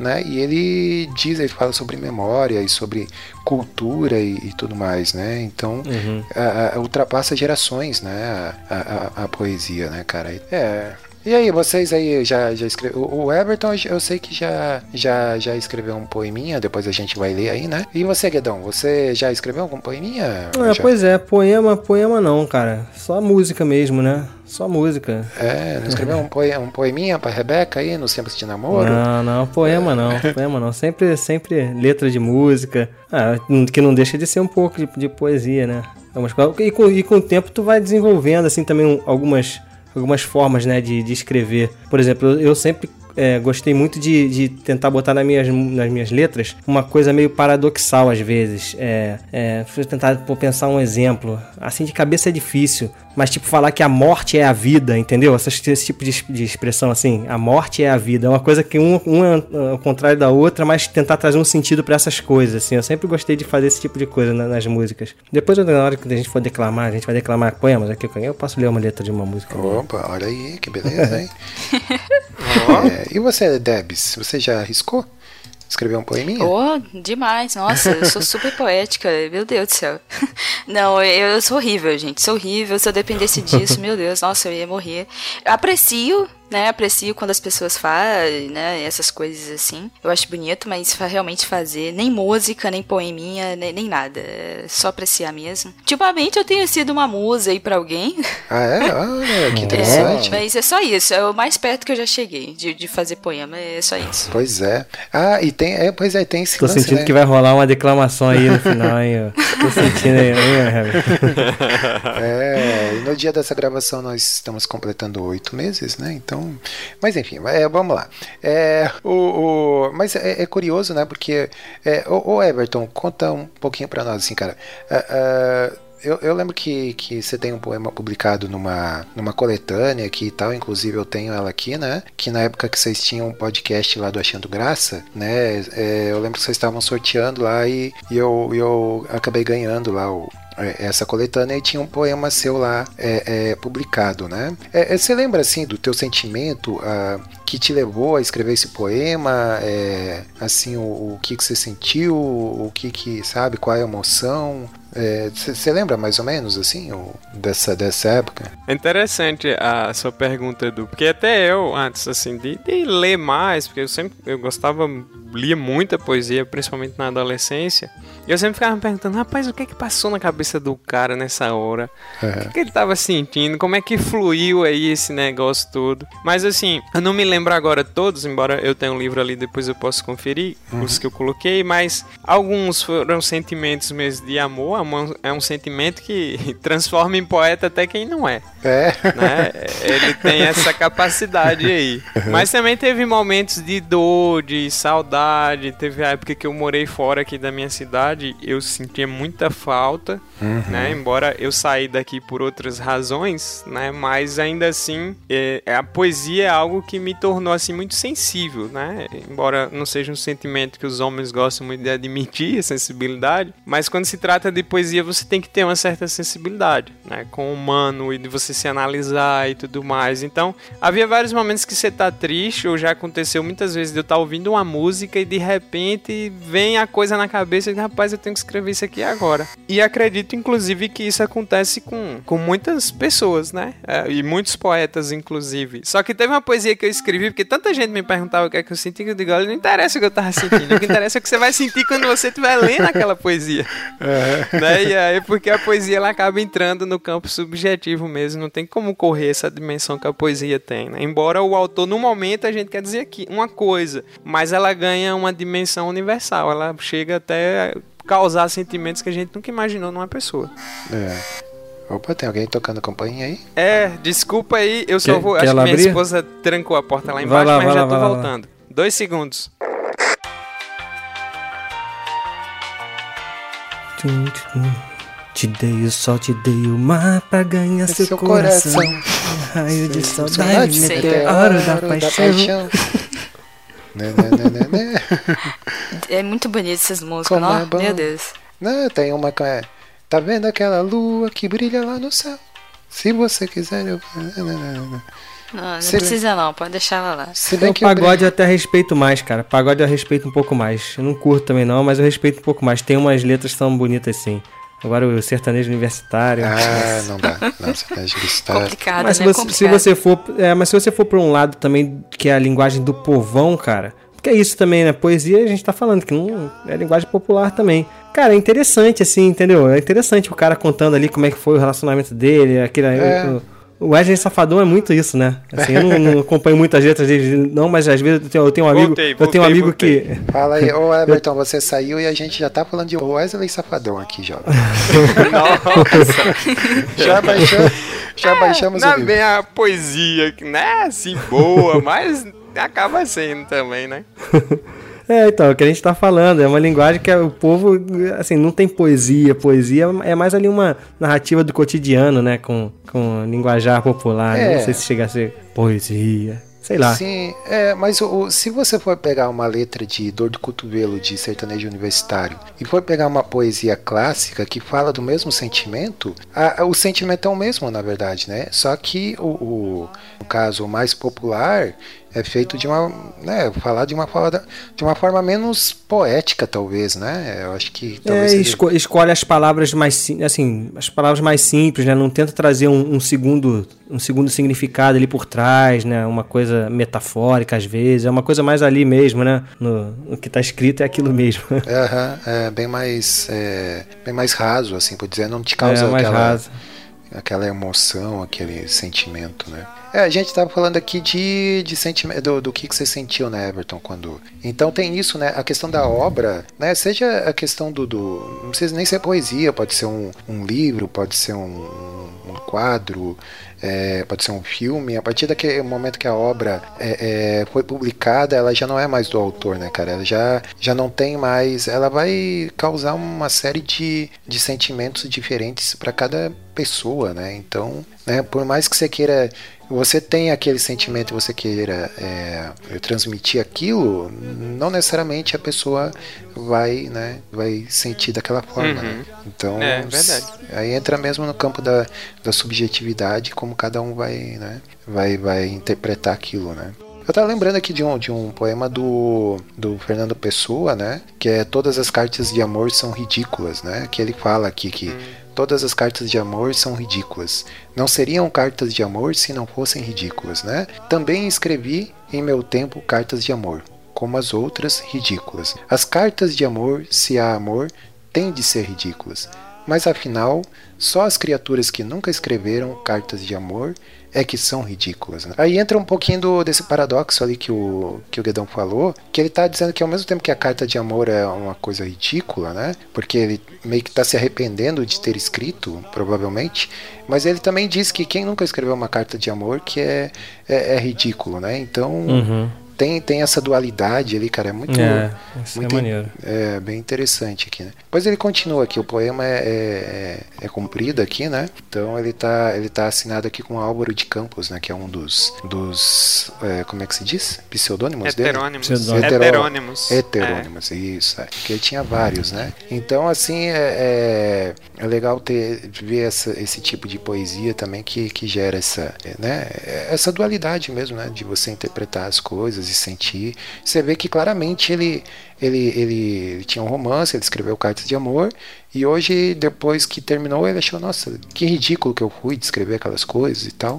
né? E ele diz, ele fala sobre memória e sobre cultura e, e tudo mais, né? Então Uhum. a- a- ultrapassa gerações, né? A- a- a poesia, né, cara? É. E aí, vocês aí já, já escreveram. O Everton, eu sei que já, já, já escreveu um poeminha, depois a gente vai ler aí, né? E você, Guedão, você já escreveu algum poeminha? Ah, Já? pois é, poema, poema não, cara. Só música mesmo, né? Só música. É, não escreveu um, poe, um poeminha pra Rebeca aí nos tempos de namoro? Não, não, poema não, poema não. Sempre, sempre letra de música. Ah, que não deixa de ser um pouco de, de poesia, né? Algumas coisas. E com, e com o tempo tu vai desenvolvendo, assim, também um- algumas, algumas formas, né, de, de escrever. Por exemplo, eu, sempre é, gostei muito de, de tentar botar nas minhas, nas minhas letras uma coisa meio paradoxal às vezes. É, é, tentar pô, pensar um exemplo. Assim, de cabeça é difícil, mas tipo, falar que a morte é a vida, entendeu? Essas- Esse, tipo de, de expressão assim, a morte é a vida. É uma coisa que um, um é ao contrário da outra, mas tentar trazer um sentido pra essas coisas, assim. Eu sempre gostei de fazer esse tipo de coisa na- nas músicas. Depois, na hora que a gente for declamar, a gente vai declamar poemas aqui, eu posso ler uma letra de uma música. Opa, olha aí, que beleza, hein? É, e você, Debs, você já arriscou? Escrever um poeminha? Oh, demais. Nossa, eu sou super poética. Meu Deus do céu. Não, eu, sou horrível, gente. Sou horrível. Se eu dependesse disso, meu Deus, nossa, eu ia morrer. Eu aprecio, né? Aprecio quando as pessoas fazem, né? Essas coisas assim. Eu acho bonito, mas realmente fazer nem música, nem poeminha, nem, nem nada. É só apreciar mesmo. Ultimamente eu tenho sido uma musa aí pra alguém. Ah, é? Olha, que É, interessante. mas é só isso. É o mais perto que eu já cheguei de, de fazer poema. É só isso. Pois é. Ah, e tem, é, pois é, tem esse Tô lance, sentindo né? que vai rolar uma declamação aí no final, hein? Tô sentindo aí, hein, Herbert? E no dia dessa gravação nós estamos completando oito meses, né? Então, mas enfim, é, vamos lá. É, o, o- mas é, é curioso, né? Porque é, o, o Everton conta um pouquinho pra nós, assim, cara. Ah, ah, eu, eu lembro que, que você tem um poema publicado numa, numa coletânea aqui e tal, inclusive eu tenho ela aqui, né? Que na época que vocês tinham um podcast lá do Achando Graça, né? é, eu lembro que vocês estavam sorteando lá e, e eu, eu acabei ganhando lá o, essa coletânea e tinha um poema seu lá é, é, publicado, né? É, é, você lembra assim do teu sentimento ah, que te levou a escrever esse poema? É, assim, o, o que, que você sentiu? O que que sabe? Qual é a emoção? Você lembra mais ou menos assim o, dessa dessa época? É interessante a sua pergunta, Edu, porque até eu, antes assim, de, de ler mais, porque eu sempre eu gostava, lia muita poesia, principalmente na adolescência, e eu sempre ficava me perguntando, rapaz, o que é que passou na cabeça do cara nessa hora? O que, que ele tava sentindo? Como é que fluiu aí esse negócio todo? Mas assim, eu não me lembro agora todos, embora eu tenha um livro ali, depois eu posso conferir Uhum. os que eu coloquei, mas alguns foram sentimentos mesmo de amor, amo. É um sentimento que transforma em poeta até quem não é. É. Né? Ele tem essa capacidade aí. Mas também teve momentos de dor, de saudade. Teve a época que eu morei fora aqui da minha cidade, eu sentia muita falta, Uhum. né? Embora eu saí daqui por outras razões, né? Mas ainda assim, é, a poesia é algo que me tornou assim muito sensível, né? Embora não seja um sentimento que os homens gostam muito de admitir, a sensibilidade, mas quando se trata de poesia, você tem que ter uma certa sensibilidade, né? Com o humano e de você se analisar e tudo mais. Então, havia vários momentos que você tá triste, ou já aconteceu muitas vezes de eu estar ouvindo uma música e de repente vem a coisa na cabeça e rapaz, eu tenho que escrever isso aqui agora. E acredito, inclusive, que isso acontece com, com muitas pessoas, né? É, e muitos poetas, inclusive. Só que teve uma poesia que eu escrevi, porque tanta gente me perguntava o que é que eu senti, que eu digo, olha, não interessa o que eu tava sentindo, o que interessa é o que você vai sentir quando você estiver lendo aquela poesia. Né? E aí, porque a poesia ela acaba entrando no campo subjetivo mesmo, não tem como correr essa dimensão que a poesia tem, né? Embora o autor, no momento, a gente quer dizer aqui uma coisa, mas ela ganha uma dimensão universal, ela chega até causar sentimentos que a gente nunca imaginou numa pessoa. É. Opa, tem alguém tocando campainha aí? É, desculpa aí, eu só Quer- vou. Acho que minha abrir? esposa trancou a porta lá embaixo, lá, mas já lá, tô lá, voltando. Dois segundos. Te dei o sol, te dei o mar pra ganhar seu, Seu coração. coração. Raio de Saudade, saudade, sei. meteoro da paixão. Né, né, né, né, né. É muito bonito essas músicas, Como não? é. Meu Deus. Não, tem uma que é. Tá vendo aquela lua que brilha lá no céu? Se você quiser, eu. Não, não Se- precisa não, pode deixar ela lá. Se O bem que o pagode eu até respeito mais, cara. Pagode eu respeito um pouco mais. Eu não curto também não, mas eu respeito um pouco mais. Tem umas letras são bonitas sim. Agora o sertanejo universitário. Ah, não dá. Não, você tá está. Complicado, Mas se né? você, se Complicado. você for, é, mas se você for para um lado também que é a linguagem do povão, cara, porque é isso também, né? Poesia a gente tá falando que não é linguagem popular também. Cara, é interessante assim, entendeu? É interessante o cara contando ali como é que foi o relacionamento dele, aquele É. o, o Wesley Safadão é muito isso, né? Assim, eu não, não acompanho muitas letras dele, não, mas às vezes eu tenho, eu tenho um amigo, Voltei, eu tenho um voltei, amigo voltei. que Fala aí, ô Everton, você saiu e a gente já tá falando de Wesley Safadão aqui, jovem. já baixamos, já baixamos não o é livro. bem a poesia, que não é assim boa, mas acaba sendo também, né? É, então, é o que a gente tá falando, é uma linguagem que o povo, assim, não tem poesia. Poesia é mais ali uma narrativa do cotidiano, né? Com, com linguajar popular. É. Não sei se chega a ser poesia. Sei lá. Sim, é, mas o, se você for pegar uma letra de dor de cotovelo de sertanejo universitário e for pegar uma poesia clássica que fala do mesmo sentimento, a- a- o sentimento é o mesmo, na verdade, né? Só que o, o, no caso mais popular é feito de uma, né, falar de uma forma, de uma forma menos poética, talvez, né? Eu acho que É, talvez seja- esco- escolhe as palavras mais sim- assim, as palavras mais simples, né? Não tenta trazer um, um segundo um segundo significado ali por trás, né? Uma coisa metafórica às vezes, é uma coisa mais ali mesmo, né? No, no que tá escrito é aquilo mesmo. É bem mais é, bem mais raso, assim, por dizer, não te causa é mais aquela, raso. aquela emoção, aquele sentimento, né? É, a gente tava falando aqui de, de sentimento, do, do que, que você sentiu, né, Everton, quando... Então tem isso, né, a questão da obra, né, seja a questão do... do não precisa nem ser poesia, pode ser um, um livro, pode ser um, um quadro, é, pode ser um filme, a partir daquele momento que a obra é, é, foi publicada, ela já não é mais do autor, né, cara? Ela já, já não tem mais. Ela vai causar uma série de, de sentimentos diferentes para cada pessoa, né? Então, né, por mais que você queira. Você tem aquele sentimento você queira é, transmitir aquilo, não necessariamente a pessoa vai, né, vai sentir daquela forma, Uhum. né? Então, É, verdade. Aí entra mesmo no campo da, da subjetividade, como cada um vai, né, vai, vai interpretar aquilo, né? Eu tava lembrando aqui de um, de um poema do, do Fernando Pessoa, né? Que é Todas as cartas de amor são ridículas, né? Que ele fala aqui que todas as cartas de amor são ridículas. Não seriam cartas de amor se não fossem ridículas, né? Também escrevi em meu tempo cartas de amor, como as outras ridículas. As cartas de amor, se há amor, têm de ser ridículas. mas afinal, só as criaturas que nunca escreveram cartas de amor é que são ridículas. Né? Aí entra um pouquinho do, desse paradoxo ali que o, que o Guedão falou, que ele tá dizendo que ao mesmo tempo que a carta de amor é uma coisa ridícula, né? Porque ele meio que tá se arrependendo de ter escrito, provavelmente, mas ele também diz que quem nunca escreveu uma carta de amor que é, é, é ridículo, né? Então. Uhum. Tem, tem essa dualidade ali, cara, é muito, É, isso muito é maneiro. é bem interessante aqui, né? Depois ele continua aqui, o poema é, é, é comprido aqui, né? Então ele tá, ele tá assinado aqui com Álvaro de Campos, né? Que é um dos, dos é, como é que se diz? Pseudônimos dele? Heterônimos. Hetero- Heterônimos. Heterônimos, isso. É. Porque ele tinha vários, né? Então, assim, é, é, é legal ter ver essa, esse tipo de poesia também que, que gera essa, né? essa dualidade mesmo, né? De você interpretar as coisas e sentir. Você vê que claramente ele, ele, ele, ele tinha um romance, ele escreveu cartas de amor, e hoje, depois que terminou, ele achou, nossa, que ridículo que eu fui de escrever aquelas coisas e tal,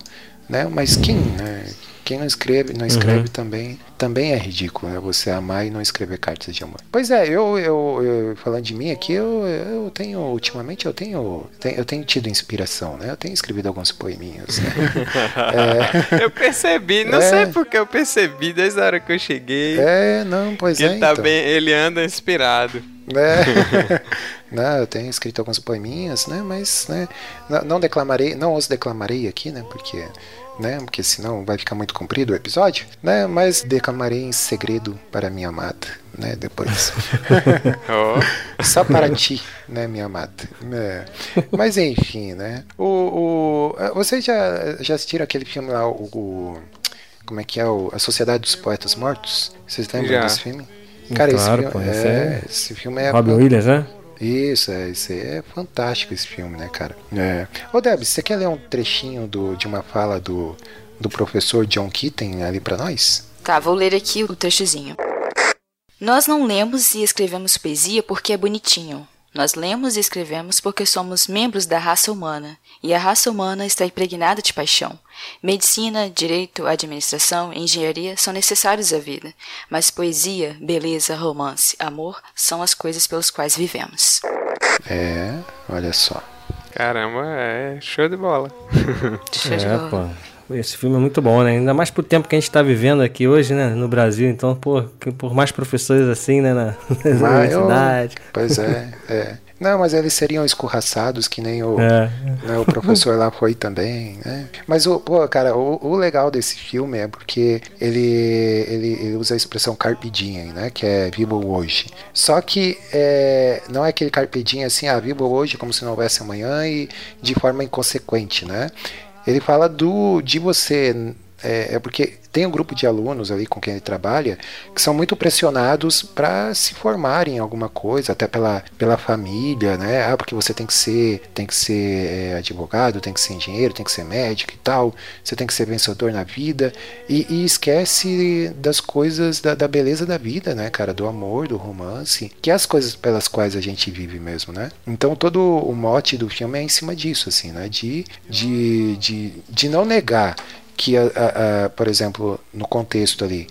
né? Mas quem, né? Quem não escreve, não escreve Uhum. também, também é ridículo, né? Você amar e não escrever cartas de amor. Pois é, eu, eu, eu- falando de mim aqui, eu, eu tenho, ultimamente, eu tenho, eu tenho tido inspiração, né? Eu tenho escrevido alguns poeminhas, né? Eu percebi, não É. sei porque eu percebi desde a hora que eu cheguei. É, não, pois que é, ele tá então. bem, ele anda inspirado. né? não, eu tenho escrito alguns poeminhas, né? Mas, né? Não, não declamarei, não os declamarei aqui, né? Porque, né? Porque senão vai ficar muito comprido o episódio, né? Mas declamarei em segredo para minha amada, né? Depois. Só para ti, né, minha amada. né? Mas enfim, né? O, o, eh, vocês já, já assistiram aquele filme lá, o, o- como é que é? O, a Sociedade dos Poetas Mortos? Vocês lembram Já. desse filme? Cara, esse, Claro, filme, pô, é, esse é esse filme é Robin Williams, né? Isso, é, isso é fantástico esse filme, né, cara? É. Ô, Deb, você quer ler um trechinho do, de uma fala do, do professor John Keating ali pra nós? Tá, vou ler aqui o trechozinho. Nós não lemos e escrevemos poesia porque é bonitinho. Nós lemos e escrevemos porque somos membros da raça humana, e a raça humana está impregnada de paixão. Medicina, direito, administração, engenharia são necessários à vida, mas poesia, beleza, romance, amor são as coisas pelas quais vivemos. É, olha só. Caramba, é show de bola. Show de É, bola. pô. Esse filme é muito bom, né? Ainda mais pro tempo que a gente tá vivendo aqui hoje, né? No Brasil. Então, pô, por mais professores assim, né? Na, eu- universidades. Pois é, é. Não, mas eles seriam escorraçados que nem o, É. né, o professor lá foi também, né? Mas, o, pô, cara, o, o legal desse filme é porque ele, ele, ele usa a expressão carpe diem, né? Que é viva o hoje. Só que é, não é aquele carpe diem assim, ah, viva o hoje como se não houvesse amanhã e de forma inconsequente, né? Ele fala do de você é, é porque tem um grupo de alunos ali com quem ele trabalha que são muito pressionados para se formarem em alguma coisa, até pela, pela família, né? Ah, porque você tem que ser, tem que ser é, advogado, tem que ser engenheiro, tem que ser médico e tal, você tem que ser vencedor na vida e, e esquece das coisas da, da beleza da vida, né, cara? Do amor, do romance, que é as coisas pelas quais a gente vive mesmo, né? Então todo o mote do filme é em cima disso, assim, né? De, de, de, de não negar que, a, a- por exemplo, no contexto ali,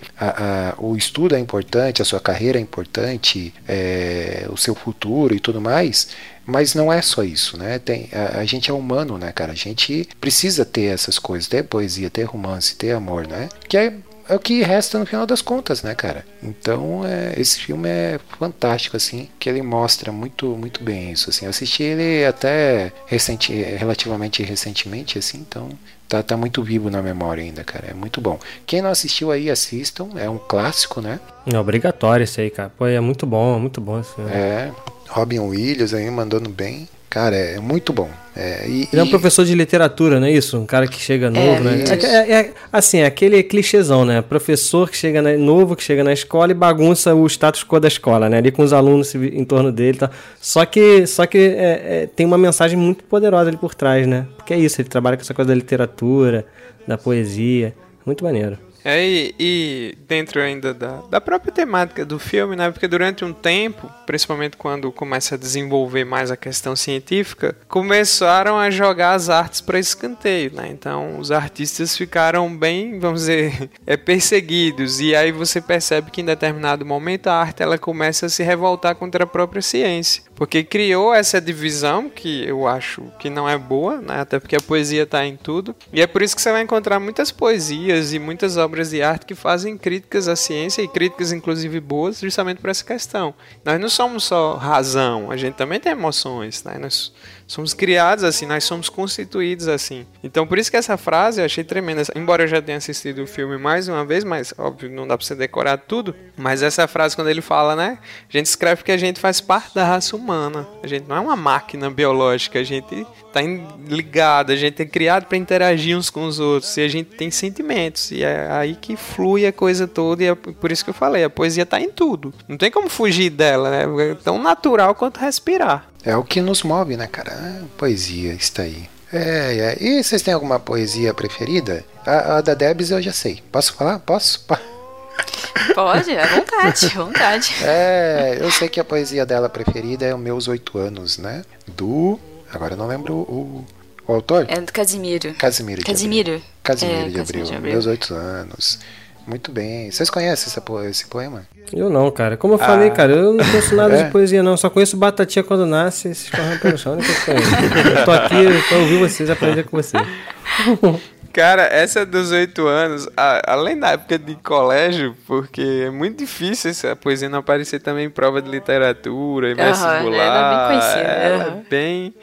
o estudo é importante, a sua carreira é importante, é, o seu futuro e tudo mais, mas não é só isso, né? Tem, a, a gente é humano, né, cara? A gente precisa ter essas coisas, ter poesia, ter romance, ter amor, né? Que é, é o que resta no final das contas, né, cara? Então, é, esse filme é fantástico, assim, que ele mostra muito, muito bem isso, assim. Eu assisti ele até recente, relativamente recentemente, assim, então tá, tá muito vivo na memória ainda, cara. É muito bom. Quem não assistiu aí, assistam. É um clássico, né? É obrigatório isso aí, cara. Pô, é muito bom, é muito bom filme. É. Robin Williams aí mandando bem. Cara, é muito bom. É, e, Ele é um e- professor de literatura, não é isso? Um cara que chega novo, né? É, é- é- assim, é aquele clichêzão, né? Professor que chega na- novo, que chega na escola e bagunça o status quo da escola, né? Ali com os alunos em torno dele e tal. Só que, só que é, é, tem uma mensagem muito poderosa ali por trás, né? Porque é isso, ele trabalha com essa coisa da literatura, da poesia. Muito maneiro. É, e, e dentro ainda da, da própria temática do filme, né? Porque durante um tempo, principalmente quando começa a desenvolver mais a questão científica, começaram a jogar as artes para escanteio, né? Então os artistas ficaram bem, vamos dizer, é, perseguidos. E aí você percebe que em determinado momento a arte ela começa a se revoltar contra a própria ciência. Porque criou essa divisão que eu acho que não é boa, né? Até porque a poesia está em tudo. E é por isso que você vai encontrar muitas poesias e muitas obras de arte que fazem críticas à ciência e críticas inclusive boas, justamente por essa questão. Nós não somos só razão, a gente também tem emoções, né? Nós somos criados assim, nós somos constituídos assim. Então por isso que essa frase eu achei tremenda. Embora eu já tenha assistido o filme mais uma vez, mas óbvio não dá para você decorar tudo. Mas essa frase quando ele fala, né? A gente escreve que a gente faz parte da raça humana. A gente não é uma máquina biológica, a gente tá ligado, a gente é criado para interagir uns com os outros e a gente tem sentimentos e é aí que flui a coisa toda e é por isso que eu falei, a poesia tá em tudo. Não tem como fugir dela, né? É tão natural quanto respirar. É o que nos move, né, cara? A poesia está aí. É, é. E vocês têm alguma poesia preferida? A, a da Debs eu já sei. Posso falar? Posso? Pode, à vontade, à vontade. É, eu sei que a poesia dela preferida é o Meus Oito Anos, né? Do. Agora eu não lembro o, o autor. É do Casimiro. Casimiro. de Casimiro. Abril. Casimiro, É, de, Casimiro Abril. de Abril. Meus Oito Anos. Muito bem. Vocês conhecem essa po- esse poema? Eu não, cara. Como eu falei, cara, eu não conheço nada É? de poesia, não. Só conheço Batatinha quando nasce e esses correndo pelo chão. que eu conheço. Eu tô aqui pra ouvir vocês, aprender com vocês. Cara, essa dos oito anos, a- além da época de colégio, porque é muito difícil essa poesia não aparecer também em prova de literatura, em vestibular. ela é bem conhecida, ela aham. é bem.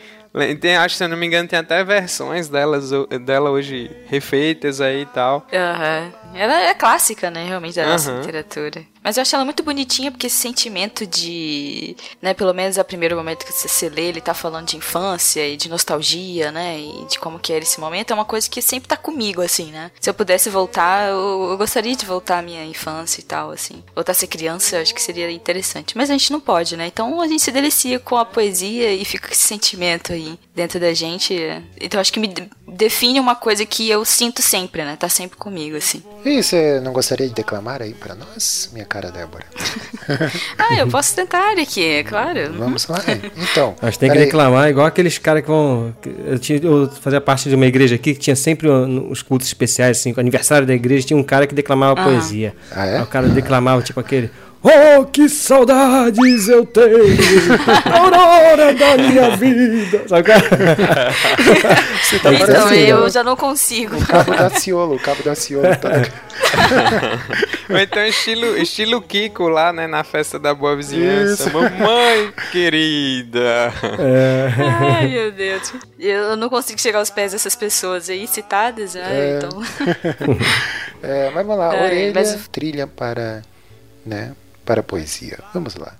Tem, acho, se eu não me engano, tem até versões delas, dela hoje refeitas aí e tal. Aham. Ela é clássica, né, realmente, da nossa literatura. Mas eu acho ela muito bonitinha, porque esse sentimento de. né, pelo menos a primeiro momento que você se lê, ele tá falando de infância e de nostalgia, né? E de como que era esse momento, é uma coisa que sempre tá comigo, assim, né? Se eu pudesse voltar, eu, eu gostaria de voltar à minha infância e tal, assim. Voltar a ser criança, eu acho que seria interessante. Mas a gente não pode, né? Então a gente se delicia com a poesia e fica com esse sentimento aí dentro da gente. Então eu acho que me de- define uma coisa que eu sinto sempre, né? Tá sempre comigo, assim. E você não gostaria de declamar aí pra nós, minha cara Débora? Ah, eu posso tentar aqui, é claro. Vamos lá. Então, Nós tem que peraí. reclamar, igual aqueles caras que vão. Eu, tinha, eu fazia parte de uma igreja aqui que tinha sempre os cultos especiais, assim, com o aniversário da igreja, tinha um cara que declamava Ah. poesia. Ah, é? Aí o cara declamava, tipo aquele. Oh, que saudades eu tenho! Aurora da minha vida! Sabe qual é? Você tá Então, parecendo eu já não consigo. o cabo da Ciolo, o cabo da Ciolo. Tá... Ou então estilo, estilo Kiko lá, né, na festa da boa vizinhança. Isso. Mamãe querida. Ai, meu Deus. Eu não consigo chegar aos pés dessas pessoas aí citadas, né? É. Então. É, mas vamos lá, É, orelha, mas- trilha para, né, para a poesia. Vamos lá.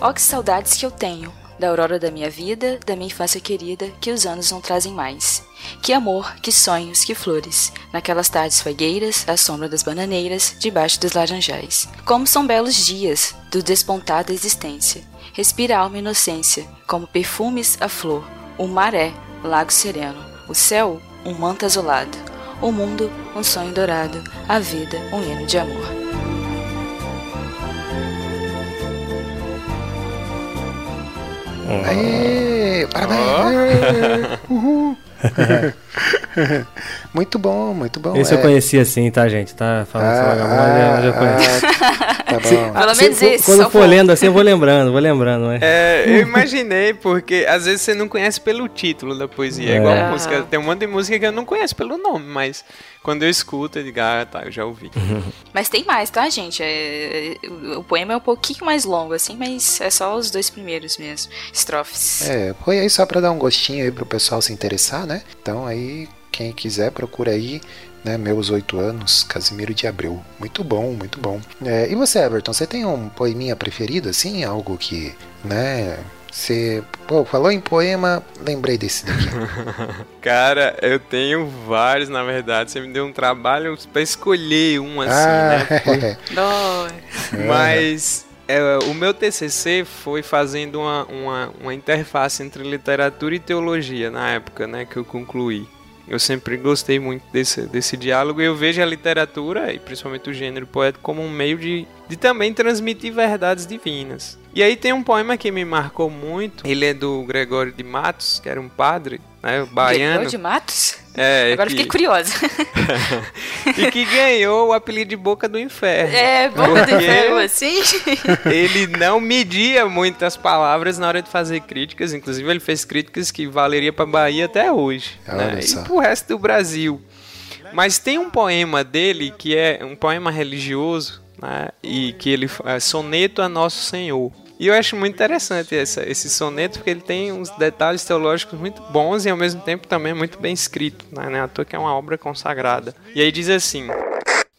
Ó que saudades que eu tenho da aurora da minha vida, da minha infância querida, que os anos não trazem mais. Que amor, que sonhos, que flores, naquelas tardes fagueiras, à sombra das bananeiras, debaixo dos laranjais. Como são belos dias do despontar da existência. Respira a alma inocência, como perfumes a flor. O mar é lago sereno, o céu um manto azulado, o mundo um sonho dourado, a vida um hino de amor. Aê, parabéns! Uhul. muito bom, muito bom. Esse eu é. conhecia assim, tá, gente? Tá falando essa vagabunda, mas eu conheço. ah, tá bom. Pelo Se- menos esse, Quando for foi. lendo assim, eu vou lembrando, vou lembrando, mas. É, eu imaginei, porque às vezes você não conhece pelo título da poesia. É igual É. música. Tem um monte de música que eu não conheço pelo nome, mas quando eu escuto, eu digo, ah, tá, eu já ouvi. Mas tem mais, tá, gente? É, o, o poema é um pouquinho mais longo, assim, mas é só os dois primeiros mesmo, estrofes. É, foi aí só pra dar um gostinho aí pro pessoal se interessar, né? Então aí, quem quiser, procura aí, né? Meus oito anos, Casimiro de Abreu. Muito bom, muito bom. É, e você, Everton, você tem um poeminha preferido, assim? Algo que, né? Você, pô, falou em poema, lembrei desse daqui. Cara, eu tenho vários, na verdade. Você me deu um trabalho pra escolher um assim, ah, né? Dó. Mas é, o meu TCC foi fazendo uma, uma, uma interface entre literatura e teologia na época, né, que eu concluí. Eu sempre gostei muito desse, desse diálogo e eu vejo a literatura, e principalmente o gênero poético, como um meio de, de também transmitir verdades divinas. E aí tem um poema que me marcou muito, ele é do Gregório de Matos, que era um padre, né, baiano. Gregório de Matos? É, Agora que, fiquei curiosa. e que ganhou o apelido de Boca do Inferno. É, boca do inferno assim. Ele não media muitas palavras na hora de fazer críticas, inclusive ele fez críticas que valeria para Bahia até hoje, né? E pro resto do Brasil. Mas tem um poema dele que é um poema religioso, né? E que ele é soneto a Nosso Senhor. E eu acho muito interessante essa, esse soneto, porque ele tem uns detalhes teológicos muito bons e ao mesmo tempo também muito bem escrito, né? É à toa que é uma obra consagrada. E aí diz assim: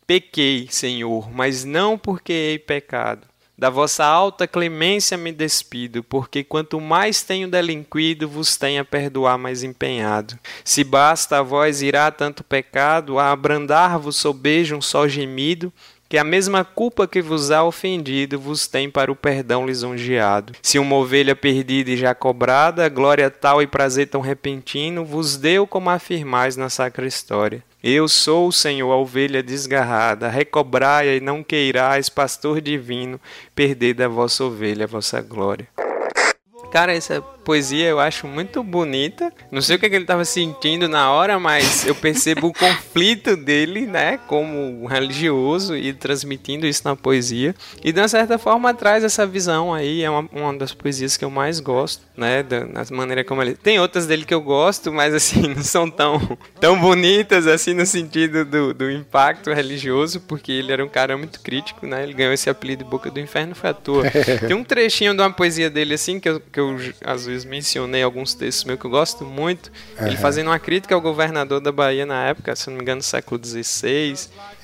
Pequei, Senhor, mas não porque hei pecado. Da vossa alta clemência me despido, porque quanto mais tenho delinquido, vos tenho a perdoar mais empenhado. Se basta a vós irá tanto pecado, a abrandar-vos sobeja um só gemido, que a mesma culpa que vos há ofendido vos tem para o perdão lisonjeado. Se uma ovelha perdida e já cobrada, glória tal e prazer tão repentino vos deu como afirmais na sacra história. Eu sou, Senhor, a ovelha desgarrada, recobrai e não queirais, pastor divino, perder da vossa ovelha a vossa glória. Cara, essa poesia eu acho muito bonita. Não sei o que, é que ele estava sentindo na hora, mas eu percebo o conflito dele, né, como religioso e transmitindo isso na poesia. E de uma certa forma traz essa visão aí, é uma, uma das poesias que eu mais gosto, né, da, maneira como ele. Tem outras dele que eu gosto, mas assim, não são tão, tão bonitas assim no sentido do, do impacto religioso, porque ele era um cara muito crítico, né, ele ganhou esse apelido de Boca do Inferno, foi à toa. Tem um trechinho de uma poesia dele assim, que eu, que eu às vezes mencionei alguns textos meus que eu gosto muito. Ele Aham. fazendo uma crítica ao governador da Bahia na época, se não me engano, no século XVI.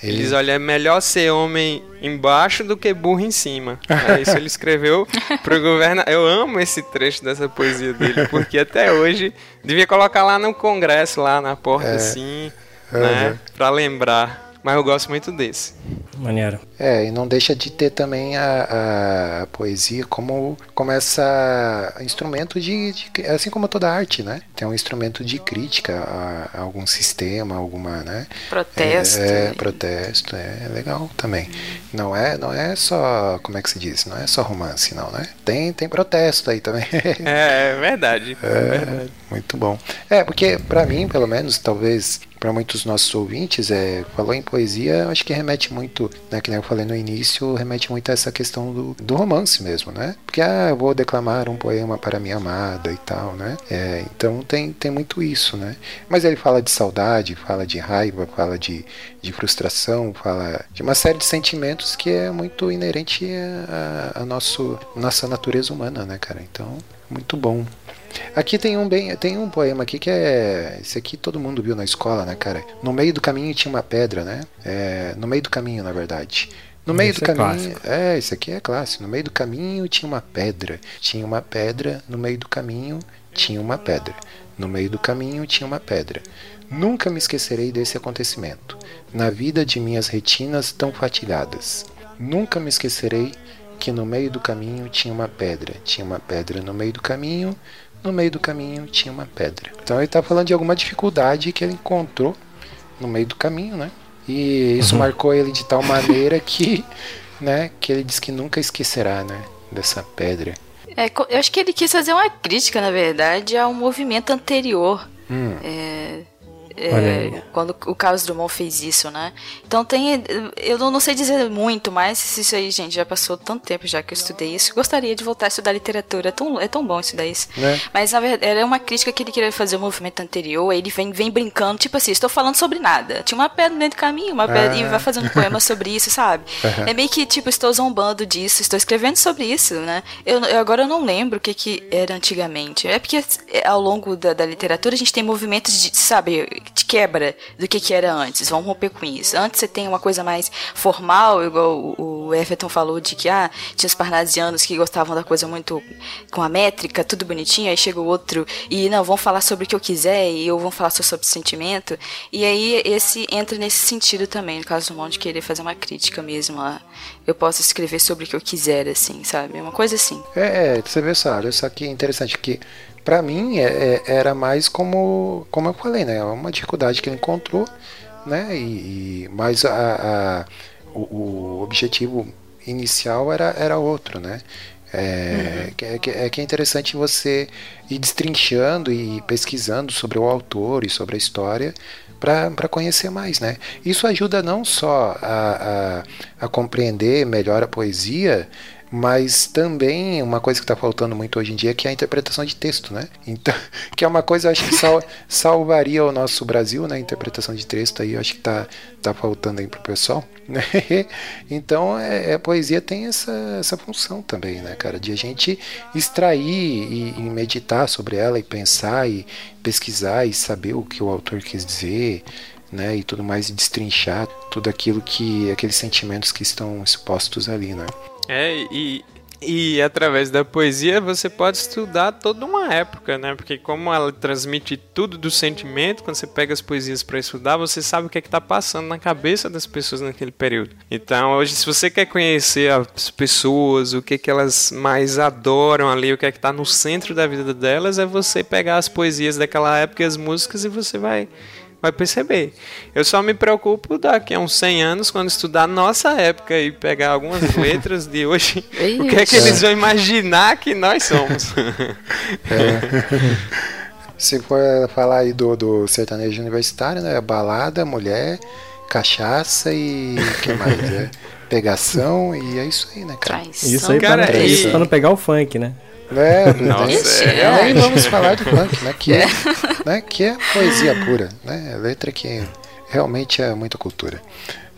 Ele diz: olha, é melhor ser homem embaixo do que burro em cima. É isso ele escreveu pro governador. Eu amo esse trecho dessa poesia dele, porque até hoje devia colocar lá no Congresso, lá na porta, É. assim, né? Aham. Pra lembrar. Mas eu gosto muito desse. Maneiro. É, e não deixa de ter também a, a poesia como, como essa instrumento de, de- Assim como toda arte, né? Tem um instrumento de crítica a, a algum sistema, alguma, né? Protesto. É, é, protesto, é legal também. Não é, não é só. Como é que se diz? Não é só romance, não, né? Tem, tem protesto aí também. É, é verdade. É É, verdade. muito bom. É, porque pra mim, pelo menos, talvez para muitos nossos ouvintes, é, falou em poesia, acho que remete muito, né, que eu falei no início, remete muito a essa questão do, do romance mesmo, né? Porque, ah, eu vou declamar um poema para minha amada e tal, né? É, então tem, tem muito isso, né? Mas ele fala de saudade, fala de raiva, fala de, de frustração, fala de uma série de sentimentos que é muito inerente a, a nosso, nossa natureza humana, né, cara? Então, muito bom. Aqui tem um bem, tem um poema aqui que é esse aqui todo mundo viu na escola, né, cara? No meio do caminho tinha uma pedra, né? É, no meio do caminho, na verdade. No meio Esse do é caminho, clássico. é, esse aqui é clássico. No meio do caminho tinha uma pedra, tinha uma pedra. No meio do caminho tinha uma pedra. No meio do caminho tinha uma pedra. Nunca me esquecerei desse acontecimento. Na vida de minhas retinas tão fatilhadas. Nunca me esquecerei que no meio do caminho tinha uma pedra. Tinha uma pedra no meio do caminho, no meio do caminho tinha uma pedra. Então ele está falando de alguma dificuldade que ele encontrou no meio do caminho, né? E isso marcou ele de tal maneira que, né, que ele diz que nunca esquecerá, né, dessa pedra. É, eu acho que ele quis fazer uma crítica, na verdade, ao movimento anterior. Hum. É, é, quando o Carlos Drummond fez isso, né? Então tem. Eu não sei dizer muito, mas isso aí, gente, já passou tanto tempo já que eu estudei isso. Gostaria de voltar a estudar literatura. É tão, é tão bom estudar isso. Né? Mas na verdade, era uma crítica que ele queria fazer ao movimento anterior. aí Ele vem, vem brincando, tipo assim, estou falando sobre nada. Tinha uma pedra no meio do caminho, uma pedra, e Ah. vai fazendo poema sobre isso, sabe? Aham. É meio que, tipo, estou zombando disso, estou escrevendo sobre isso, né? Eu, eu agora eu não lembro o que, que era antigamente. É porque é, ao longo da, da literatura a gente tem movimentos de, sabe, de quebra do que, que era antes. Vamos romper com isso. Antes você tem uma coisa mais formal, igual o, Everton falou de que, ah, tinha os parnasianos que gostavam da coisa muito com a métrica, tudo bonitinho, aí chega o outro e, não, vão falar sobre o que eu quiser e eu vou falar só sobre sentimento. E aí esse entra nesse sentido também, no caso do Monte querer fazer uma crítica mesmo lá. Eu posso escrever sobre o que eu quiser, assim, sabe? Uma coisa assim. É, é, você vê olha só que interessante que pra mim é- é- era mais como, como eu falei, né? Uma dificuldade que ele encontrou, né? E, e mas a, a- o, o objetivo inicial era, era outro, né? É, que, é, que- é que é interessante você ir destrinchando e pesquisando sobre o autor e sobre a história para conhecer mais, né? Isso ajuda não só a, a, a compreender melhor a poesia, mas também uma coisa que está faltando muito hoje em dia que é a interpretação de texto, né? Então, que é uma coisa acho que sal- salvaria o nosso Brasil, né? Interpretação de texto aí, acho que tá, tá faltando aí pro pessoal. né? então, é, a poesia tem essa, essa função também, né, cara? De a gente extrair e, e meditar sobre ela e pensar e pesquisar e saber o que o autor quis dizer, né? E tudo mais, e destrinchar tudo aquilo que, aqueles sentimentos que estão expostos ali, né? É, e, e através da poesia você pode estudar toda uma época, né? Porque como ela transmite tudo do sentimento, quando você pega as poesias para estudar, você sabe o que é que tá passando na cabeça das pessoas naquele período. Então, hoje, se você quer conhecer as pessoas, o que que elas mais adoram ali, o que é que tá no centro da vida delas, é você pegar as poesias daquela época e as músicas e você vai vai perceber. Eu só me preocupo daqui a uns 100 anos, quando estudar nossa época e pegar algumas letras de hoje, o que é que eles vão imaginar que nós somos. Se for falar aí do, do sertanejo universitário, né? Balada, mulher, cachaça e o que mais? É, pegação e é isso aí, né, cara? Isso aí Cara, pra, e- isso pra não pegar o funk, né? É, Nossa, Ixi, é. nem vamos falar de funk, né? Que é, né? que é poesia pura, né? Letra que realmente é muita cultura.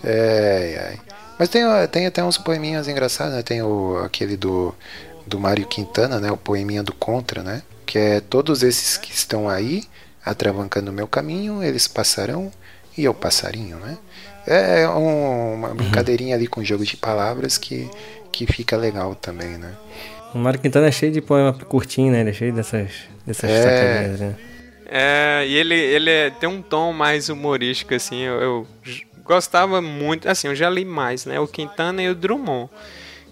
É, ai. Mas tem, tem até uns poeminhas engraçados, né? Tem o, aquele do, do Mário Quintana, né? O poeminha do Contra, né? Que é todos esses que estão aí, atravancando o meu caminho, eles passarão e eu passarinho, né? É um- uma brincadeirinha ali com jogo de palavras que, que fica legal também, né? O Mário Quintana é cheio de poema curtinho, né? Ele é cheio dessas, dessas É. sacaninhas, né? É, e ele, ele é- tem um tom mais humorístico, assim, eu, eu gostava muito, assim, eu já li mais, né, o Quintana e o Drummond.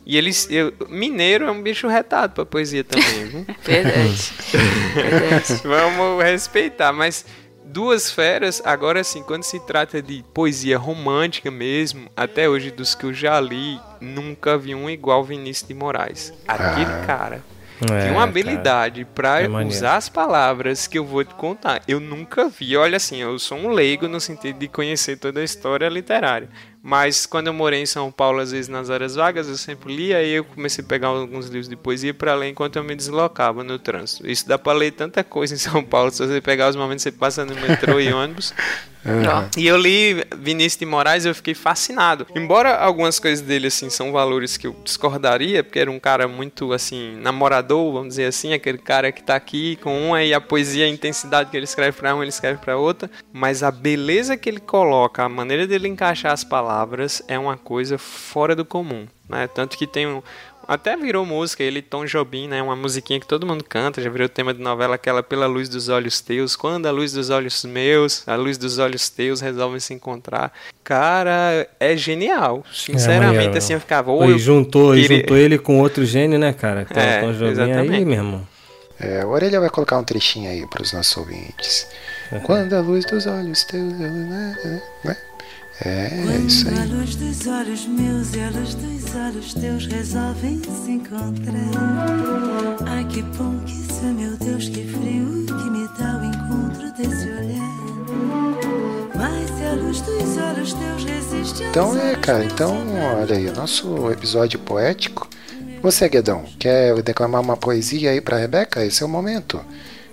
E eles, eu- mineiro é um bicho retado pra poesia também, viu? Verdade. Verdade. Vamos respeitar, mas duas feras, agora assim, quando se trata de poesia romântica mesmo, até hoje dos que eu já li, nunca vi um igual Vinícius de Moraes. Aquele Ah. cara É, tem uma habilidade pra É usar as palavras que eu vou te contar. Eu nunca vi. Olha assim, eu sou um leigo no sentido de conhecer toda a história literária. Mas quando eu morei em São Paulo, às vezes nas horas vagas, eu sempre lia e eu comecei a pegar alguns livros de poesia para ler enquanto eu me deslocava no trânsito. Isso dá para ler tanta coisa em São Paulo, se você pegar os momentos que você passa no metrô e ônibus. Ó, E eu li Vinícius de Moraes e eu fiquei fascinado. Embora algumas coisas dele, assim, são valores que eu discordaria, porque era um cara muito, assim, namorador, vamos dizer assim, aquele cara que tá aqui com uma e a poesia, a intensidade que ele escreve pra um, ele escreve pra outra. Mas a beleza que ele coloca, a maneira dele encaixar as palavras é uma coisa fora do comum, né? Tanto que tem um... Até virou música, ele Tom Jobim, né? Uma musiquinha que todo mundo canta, já virou tema de novela aquela Pela Luz dos Olhos Teus. Quando a luz dos olhos meus, a luz dos olhos teus resolvem se encontrar. Cara, é genial. Sinceramente, maneiro, assim, eu ficava. E eu juntou, queria- juntou ele com outro gênio, né, cara? Então, É, Tom Jobim aí, exatamente. meu irmão. É, o Orelha vai colocar um trechinho aí para os nossos ouvintes. Quando a luz dos olhos teus. né, né? É, é isso Quando a aí. luz dos olhos meus e a luz dos olhos teus resolvem se encontrar. Ai que bom que isso é, meu Deus, que frio que me dá o encontro desse olhar. Então é, cara, então olha aí, o nosso episódio poético. Você, Guedão, quer declamar uma poesia aí pra Rebeca? Esse é o momento.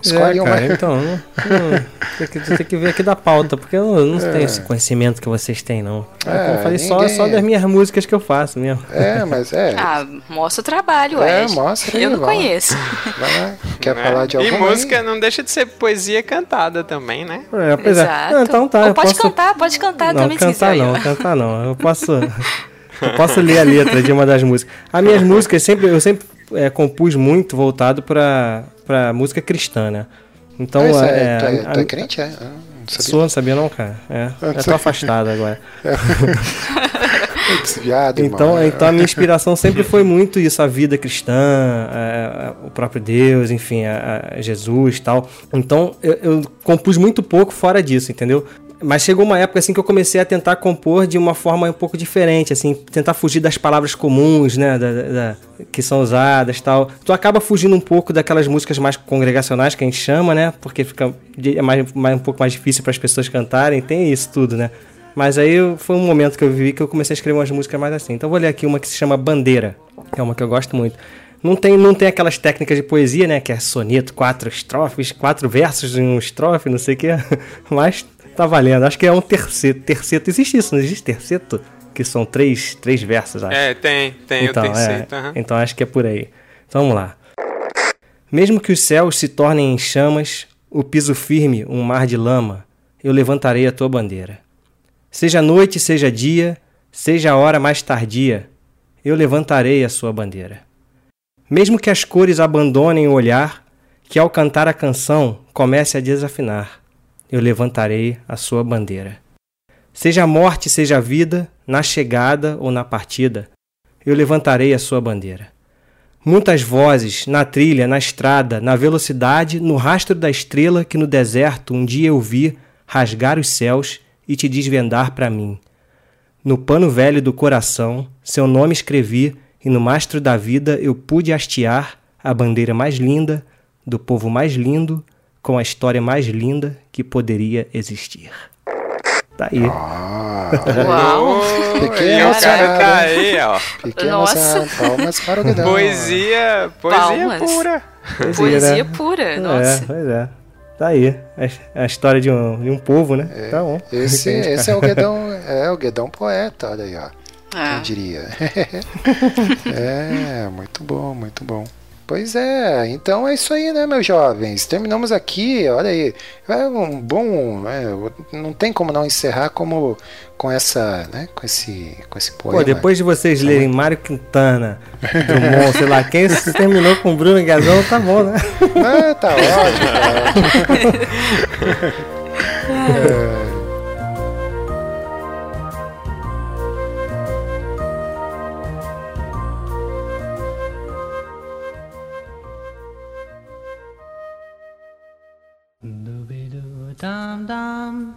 Escolhe é, uma. cara, então, não, não, tem, que, tem que ver aqui da pauta, porque eu não É. tenho esse conhecimento que vocês têm, não. É, como É, eu falei, só, ninguém- só das minhas músicas que eu faço mesmo. É, mas é. Ah, mostra o trabalho, É, mostra aí, Eu não conheço. Vai lá. Quer né? falar de E alguma? aí? música não deixa de ser poesia cantada também, né? É, pois é. Exato. Não, então tá, Ou eu pode posso... cantar, pode cantar não, também se cantar quiser. não, cantar não. Eu posso, eu posso ler a letra de uma das músicas. As minhas músicas sempre, eu sempre é, compus muito voltado pra, pra música cristã, né? Então, Ah, é, é, tu, é, a- tu é crente, é? Ah, não sabia. Sou, não sabia não, cara. É, eu tô afastado agora. Desviado, Então, irmão. então a minha inspiração sempre foi muito isso, a vida cristã, é, é, o próprio Deus, enfim, a, a Jesus e tal. Então eu, eu compus muito pouco fora disso, entendeu? Mas chegou uma época assim que eu comecei a tentar compor de uma forma um pouco diferente, assim, tentar fugir das palavras comuns, né, da, da- que são usadas, tal. Tu acaba fugindo um pouco daquelas músicas mais congregacionais que a gente chama, né, porque fica é mais, mais- um pouco mais difícil para as pessoas cantarem, tem isso tudo, né. Mas aí foi um momento que eu vivi que eu comecei a escrever umas músicas mais assim. Então vou ler aqui uma que se chama Bandeira, que é uma que eu gosto muito. Não tem, não tem aquelas técnicas de poesia, né? Que é soneto, quatro estrofes, quatro versos em um estrofe, não sei o que. Mas tá valendo. Acho que é um terceto. Terceto, existe isso, não existe terceto? Que são três, três versos, acho. É, tem, tem então, o terceiro. é, aham. então acho que é por aí. Então vamos lá. Mesmo que os céus se tornem em chamas, o piso firme um mar de lama, eu levantarei a tua bandeira. Seja noite, seja dia, seja a hora mais tardia, eu levantarei a sua bandeira. Mesmo que as cores abandonem o olhar, que ao cantar a canção comece a desafinar, eu levantarei a sua bandeira. Seja a morte, seja a vida, na chegada ou na partida, eu levantarei a sua bandeira. Muitas vozes, na trilha, na estrada, na velocidade, no rastro da estrela que no deserto um dia eu vi rasgar os céus e te desvendar para mim. No pano velho do coração, seu nome escrevi e no mastro da vida eu pude hastear a bandeira mais linda do povo mais lindo com a história mais linda que poderia existir. Tá aí. Uau! Fiquei E o cara tá aí, ó. Fiquei Nossa. Palmas para o Guedão. Poesia, poesia Palmas. pura. Poesia né? pura, É, nossa. pois é. Tá aí. A, a história de um, de um povo, né? tá bom. Esse, esse é o Guedão, é o Guedão poeta, olha aí, ó. Ah. Quem diria? é, muito bom, muito bom. Pois é, então é isso aí, né, meus jovens? Terminamos aqui, olha aí. É um bom. é, não tem como não encerrar como com essa, né? Com esse, com esse poema. Pô, depois de vocês lerem Mário Quintana, Drummond, sei lá quem, se terminou com Bruno Gazão, tá bom, né? Ah, tá ótimo, dum,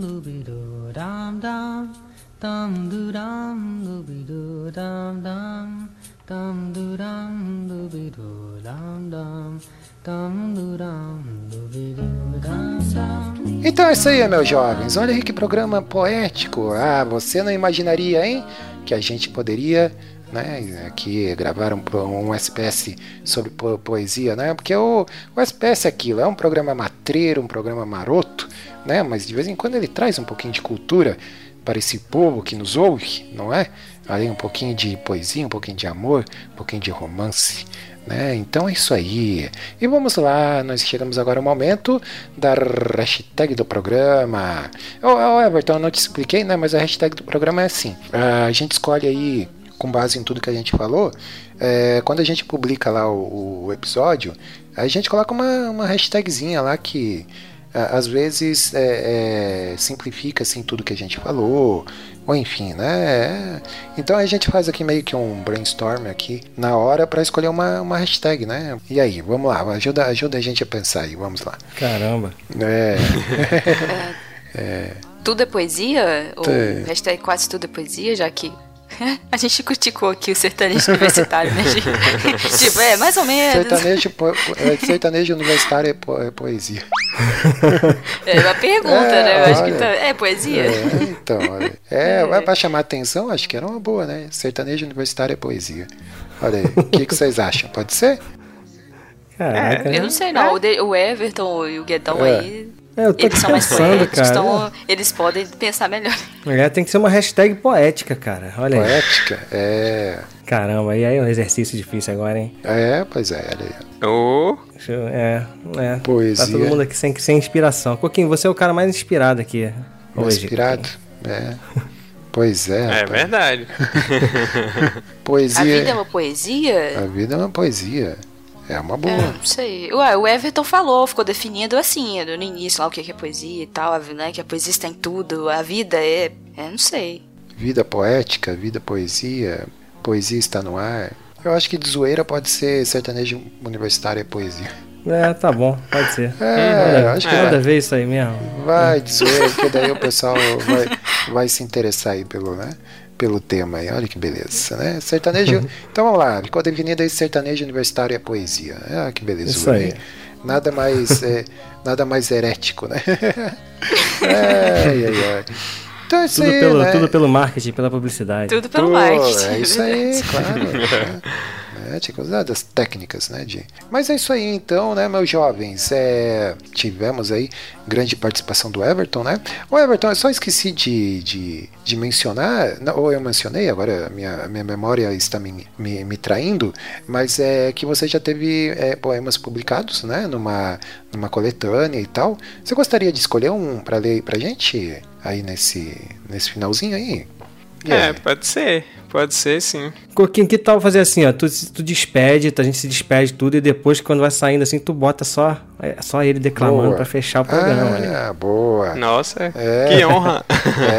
dooby-doo, dum dum, dum doo dum, dooby-doo, dum dum, dum doo dum, dooby-doo, dum dum, dum doo dum, dooby-doo, dum dum. Então é isso aí, meus jovens. Olha aí que programa poético. Ah, você não imaginaria, hein? Que a gente poderia, né, aqui gravar um, SPS sobre po- poesia, né? Porque o, o SPS é aquilo, é um programa matreiro, um programa maroto, né? Mas de vez em quando ele traz um pouquinho de cultura para esse povo que nos ouve, não é? Ali um pouquinho de poesia, um pouquinho de amor, um pouquinho de romance. Né? Então é isso aí. E vamos lá, nós chegamos agora ao momento da hashtag do programa. Ô, ô, Everton, eu não te expliquei, né? Mas a hashtag do programa é assim: a gente escolhe aí, com base em tudo que a gente falou, é, quando a gente publica lá o, o episódio, a gente coloca uma, uma hashtagzinha lá que a- às vezes é, é, simplifica assim tudo que a gente falou ou enfim né É. então a gente faz aqui meio que um brainstorm aqui na hora para escolher uma, uma hashtag né e aí vamos lá ajuda ajuda a gente a pensar aí vamos lá Caramba. é, Tudo é poesia? Ou É. hashtag quase tudo é poesia, já que a gente criticou aqui o sertanejo universitário, né, gente? tipo, é, mais ou menos. sertanejo po- po- é, sertanejo universitário é, po- é poesia É uma pergunta, É, né? Eu acho que olha. tá... É poesia? é, então olha. é vai pra chamar atenção acho que era uma boa né sertanejo universitário é poesia olha aí o que, que vocês acham pode ser Caraca. Eu não sei não. O, de- o Everton e o Guedão É. aí. É, eu tô Eles são mais pensando, poéticos, cara. então eles podem pensar melhor. É, tem que ser uma hashtag poética, cara. Olha aí. poética é Caramba, e aí é um exercício difícil agora, hein? é pois é olha aí eu- É, é. Poesia. Tá todo mundo aqui sem, sem inspiração. Coquinho, você é o cara mais inspirado aqui. hoje. Inspirado? É. Pois é. é rapaz. verdade. Poesia. A vida é uma poesia? A vida é uma poesia. É uma boa. É, não sei. Ué, o Everton falou, ficou definido assim, no início lá o que que é poesia e tal, né? Que a poesia está em tudo, a vida é. É, não sei. Vida poética, vida poesia. Poesia está no ar. Eu acho que de zoeira pode ser sertanejo universitário é poesia. É, tá bom, pode ser. É, Nada- acho que nada vai. a ver isso aí mesmo. Vai dizer, porque daí o pessoal vai, vai se interessar aí pelo, né? Pelo tema aí, olha que beleza, né? Sertanejo. então vamos lá, ficou definido aí sertanejo universitário é poesia. Ah, que beleza. Isso aí. Nada mais, é, nada mais herético, né? ai, ai, ai. Então é isso Tudo aí, pelo, né? tudo pelo marketing, pela publicidade. Tudo pelo Pô, marketing. É isso aí, claro. né? É, tinha que usar das técnicas, né? De... Mas é isso aí então, né, meus jovens? É, tivemos aí grande participação do Everton, né? O Everton, eu só esqueci de, de, de mencionar, não, ou eu mencionei, agora a minha, a minha memória está me, me, me traindo, mas é que você já teve é, poemas publicados, né? Numa, numa coletânea e tal. Você gostaria de escolher um para ler aí pra gente? Aí nesse, nesse finalzinho aí? E É, aí? pode ser. Pode ser, sim. Coquinho, que tal fazer assim, ó? Tu, tu despede, a gente se despede tudo e depois, quando vai saindo assim, tu bota só, é, só ele declamando Boa. pra fechar o programa. né? Ah, boa. Nossa, É. que honra.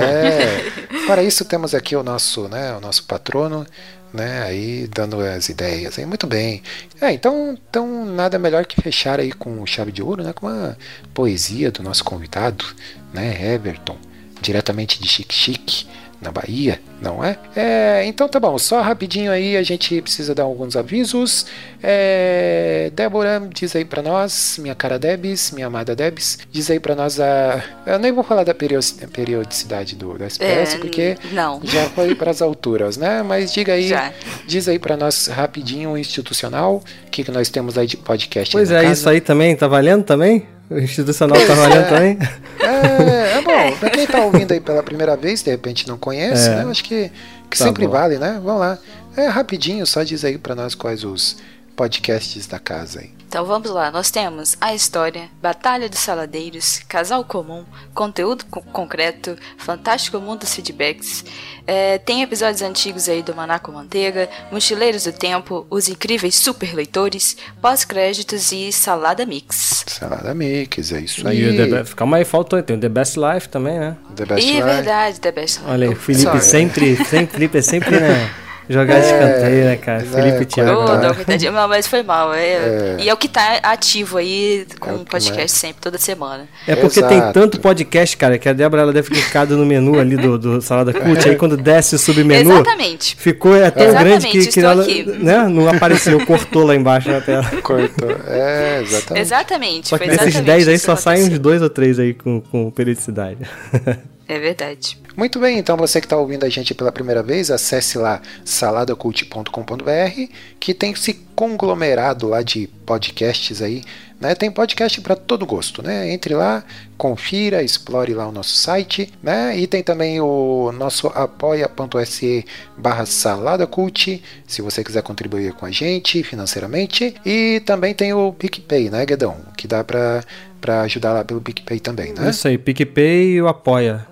É. Para isso temos aqui o nosso, né, o nosso patrono, né, aí dando as ideias. Aí muito bem. É, então, então nada melhor que fechar aí com chave de ouro, né, com uma poesia do nosso convidado, né, Everton, diretamente de Chique Chique. Na Bahia, não é? é? Então tá bom, só rapidinho aí a gente precisa dar alguns avisos. É, Débora, diz aí pra nós, minha cara Debs, minha amada Debs, diz aí pra nós a. Eu nem vou falar da periodici- periodicidade do, do SPS, É, porque não. já foi pras alturas, né? Mas diga aí, Já. diz aí pra nós rapidinho o institucional, o que, que nós temos aí de podcast. Pois é, casa. isso aí também, tá valendo também? O institucional tá valendo é. também? É, é bom, pra quem tá ouvindo aí pela primeira vez, de repente não conhece, É. né? Eu acho que, que Tá sempre bom. vale, né? Vamos lá. É rapidinho, só diz aí pra nós quais os podcasts da casa aí. Então vamos lá, nós temos a história, Batalha dos Saladeiros, Casal Comum, Conteúdo co- Concreto, Fantástico Mundo dos Feedbacks, é, tem episódios antigos aí do Manaco Manteiga, Mochileiros do Tempo, Os Incríveis Super Leitores, Pós-Créditos e Salada Mix. Salada Mix, é isso E aí. o The Be- Calma aí, faltou. Tem o The Best Life também, né? The Best e Life. verdade, The Best Olha aí, o Felipe Sorry. sempre, sempre, Felipe é sempre, né? Jogar de escanteio, né, cara? é, Felipe Thiago. Oh, Tá. não, coitadinho. Não, mas foi mal. É, É. E é o que tá ativo aí É com o podcast mais- sempre, toda semana. É porque tem Exato. tanto podcast, cara, que a Débora ela deve ter clicado no menu ali do, do Salada Cult, aí quando desce o submenu, Exatamente. ficou é tão Exatamente, grande que, que ela né, não apareceu, cortou lá embaixo na tela. Cortou. É, exatamente. Exatamente. Só que desses exatamente 10 aí só saem uns dois ou três aí com, com periodicidade. É verdade. Muito bem, então você que está ouvindo a gente pela primeira vez, acesse lá saladacult.com.br, que tem esse conglomerado lá de podcasts aí, né? Tem podcast para todo gosto, né? Entre lá, confira, explore lá o nosso site, né? E tem também o nosso apoia.se barra saladacult, se você quiser contribuir com a gente financeiramente. E também tem o PicPay, né, Guedão? Que dá para para ajudar lá pelo PicPay também, né? Isso aí, PicPay e o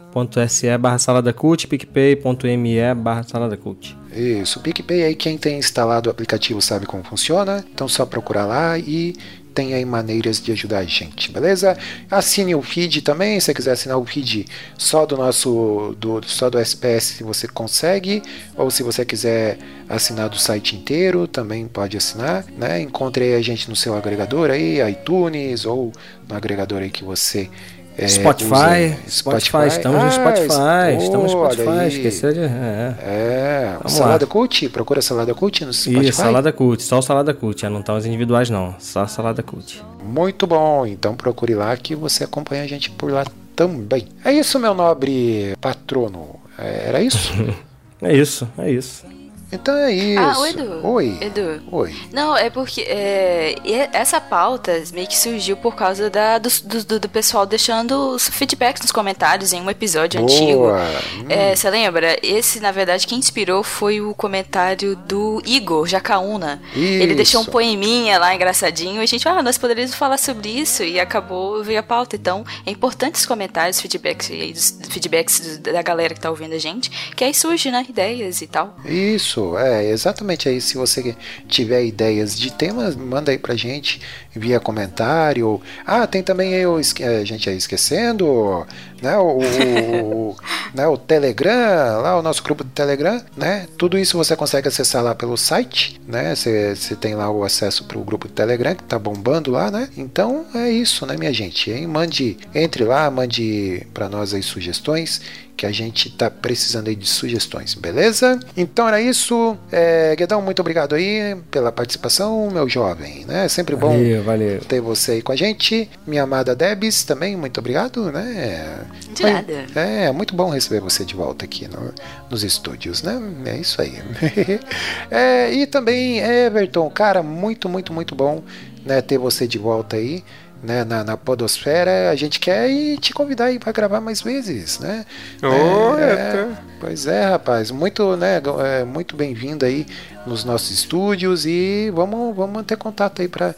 apoia.se barra salada cult, picpay.me barra salada cult. Isso, o PicPay aí quem tem instalado o aplicativo sabe como funciona, então só procurar lá e tem aí maneiras de ajudar a gente, beleza? Assine o feed também, se você quiser assinar o feed só do nosso do só do SPS você consegue, ou se você quiser assinar do site inteiro, também pode assinar, né? Encontre a gente no seu agregador aí, iTunes ou no agregador aí que você é, Spotify, usa. Spotify, estamos no Ah, Spotify, estamos no Spotify, esqueceu de... É. É, Salada lá. Cult, procura Salada Cult no Spotify. Isso, Salada Cult, só o Salada Cult, é, não tá os individuais não, só Salada Cult. Muito bom, então procure lá que você acompanha a gente por lá também. É isso, meu nobre patrono. É, Era isso? É isso, é isso. Então é isso. Ah, o Edu. Oi. Edu. Oi. Não, é porque é, e essa pauta meio que surgiu por causa da, do, do, do pessoal deixando os feedbacks nos comentários em um episódio antigo. Boa. Hum. É, Você lembra? Esse, na verdade, quem inspirou foi o comentário do Igor Jacaúna. Ele deixou um Isso. poeminha lá engraçadinho. E a gente, ah, nós poderíamos falar sobre isso. E acabou, veio a pauta. Então, é importante os comentários, feedbacks, feedbacks da galera que tá ouvindo a gente. Que aí surge, né? Ideias e tal. Isso, Isso, é exatamente aí. Se você tiver ideias de temas, manda aí pra gente via comentário. Ah, tem também aí o, esque- a gente aí esquecendo, né? O, o- né, o Telegram, lá o nosso grupo do Telegram, né? Tudo isso você consegue acessar lá pelo site, né? Você você tem lá o acesso pro grupo do Telegram que tá bombando lá, né? Então é isso, né, minha gente? Hein? Mande, entre lá, mande para nós aí sugestões que a gente tá precisando aí de sugestões, beleza? Então era isso. É, Guedão, muito obrigado aí pela participação, meu jovem, né? É sempre bom Valeu, valeu. ter você aí com a gente. Minha amada Debs também, muito obrigado, né? De Foi- nada. É, muito bom receber você de volta aqui no- nos estúdios, né? É isso aí. É, e também, Everton, cara, muito, muito, muito bom né, ter você de volta aí. Né, na, na Podosfera, a gente quer te convidar aí para gravar mais vezes, né? Ô, É, eu tô- Pois é, rapaz, muito, né, é, muito bem-vindo aí nos nossos estúdios e vamos, vamos manter contato aí para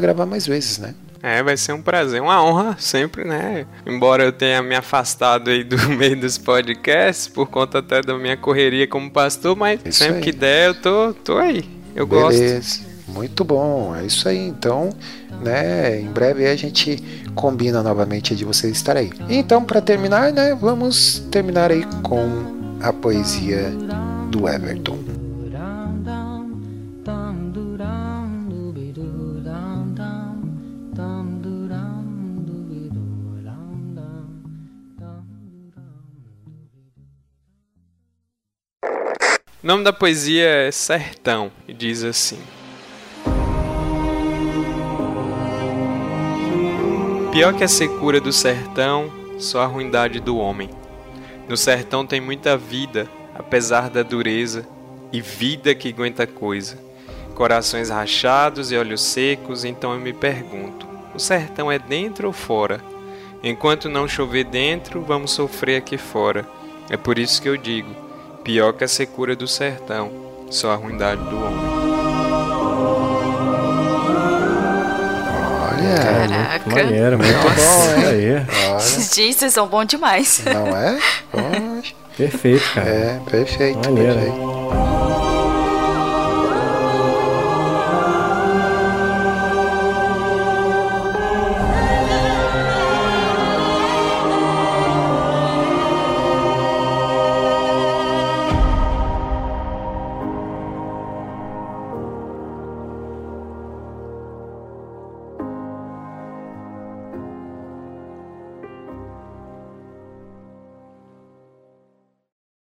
gravar mais vezes, né? É, vai ser um prazer, uma honra sempre, né? Embora eu tenha me afastado aí do meio dos podcasts, por conta até da minha correria como pastor, mas Isso sempre aí. que der eu tô, tô aí. Eu gosto. Muito bom, é isso aí. Então, né, em breve a gente combina novamente de você estar aí. Então, para terminar, né, vamos terminar aí com a poesia do Everton. O nome da poesia é Sertão e diz assim: Pior que a secura do sertão, só a ruindade do homem. No sertão tem muita vida, apesar da dureza, e vida que aguenta coisa. Corações rachados e olhos secos, então eu me pergunto: o sertão é dentro ou fora? Enquanto não chover dentro, vamos sofrer aqui fora. É por isso que eu digo: pior que a secura do sertão, só a ruindade do homem. Olha, Caraca. Maneiro, muito Nossa. bom, hein? Aí, olha, Gente, vocês são bons demais. não é? Poxa, perfeito, cara. é, perfeito, Maneiro. perfeito.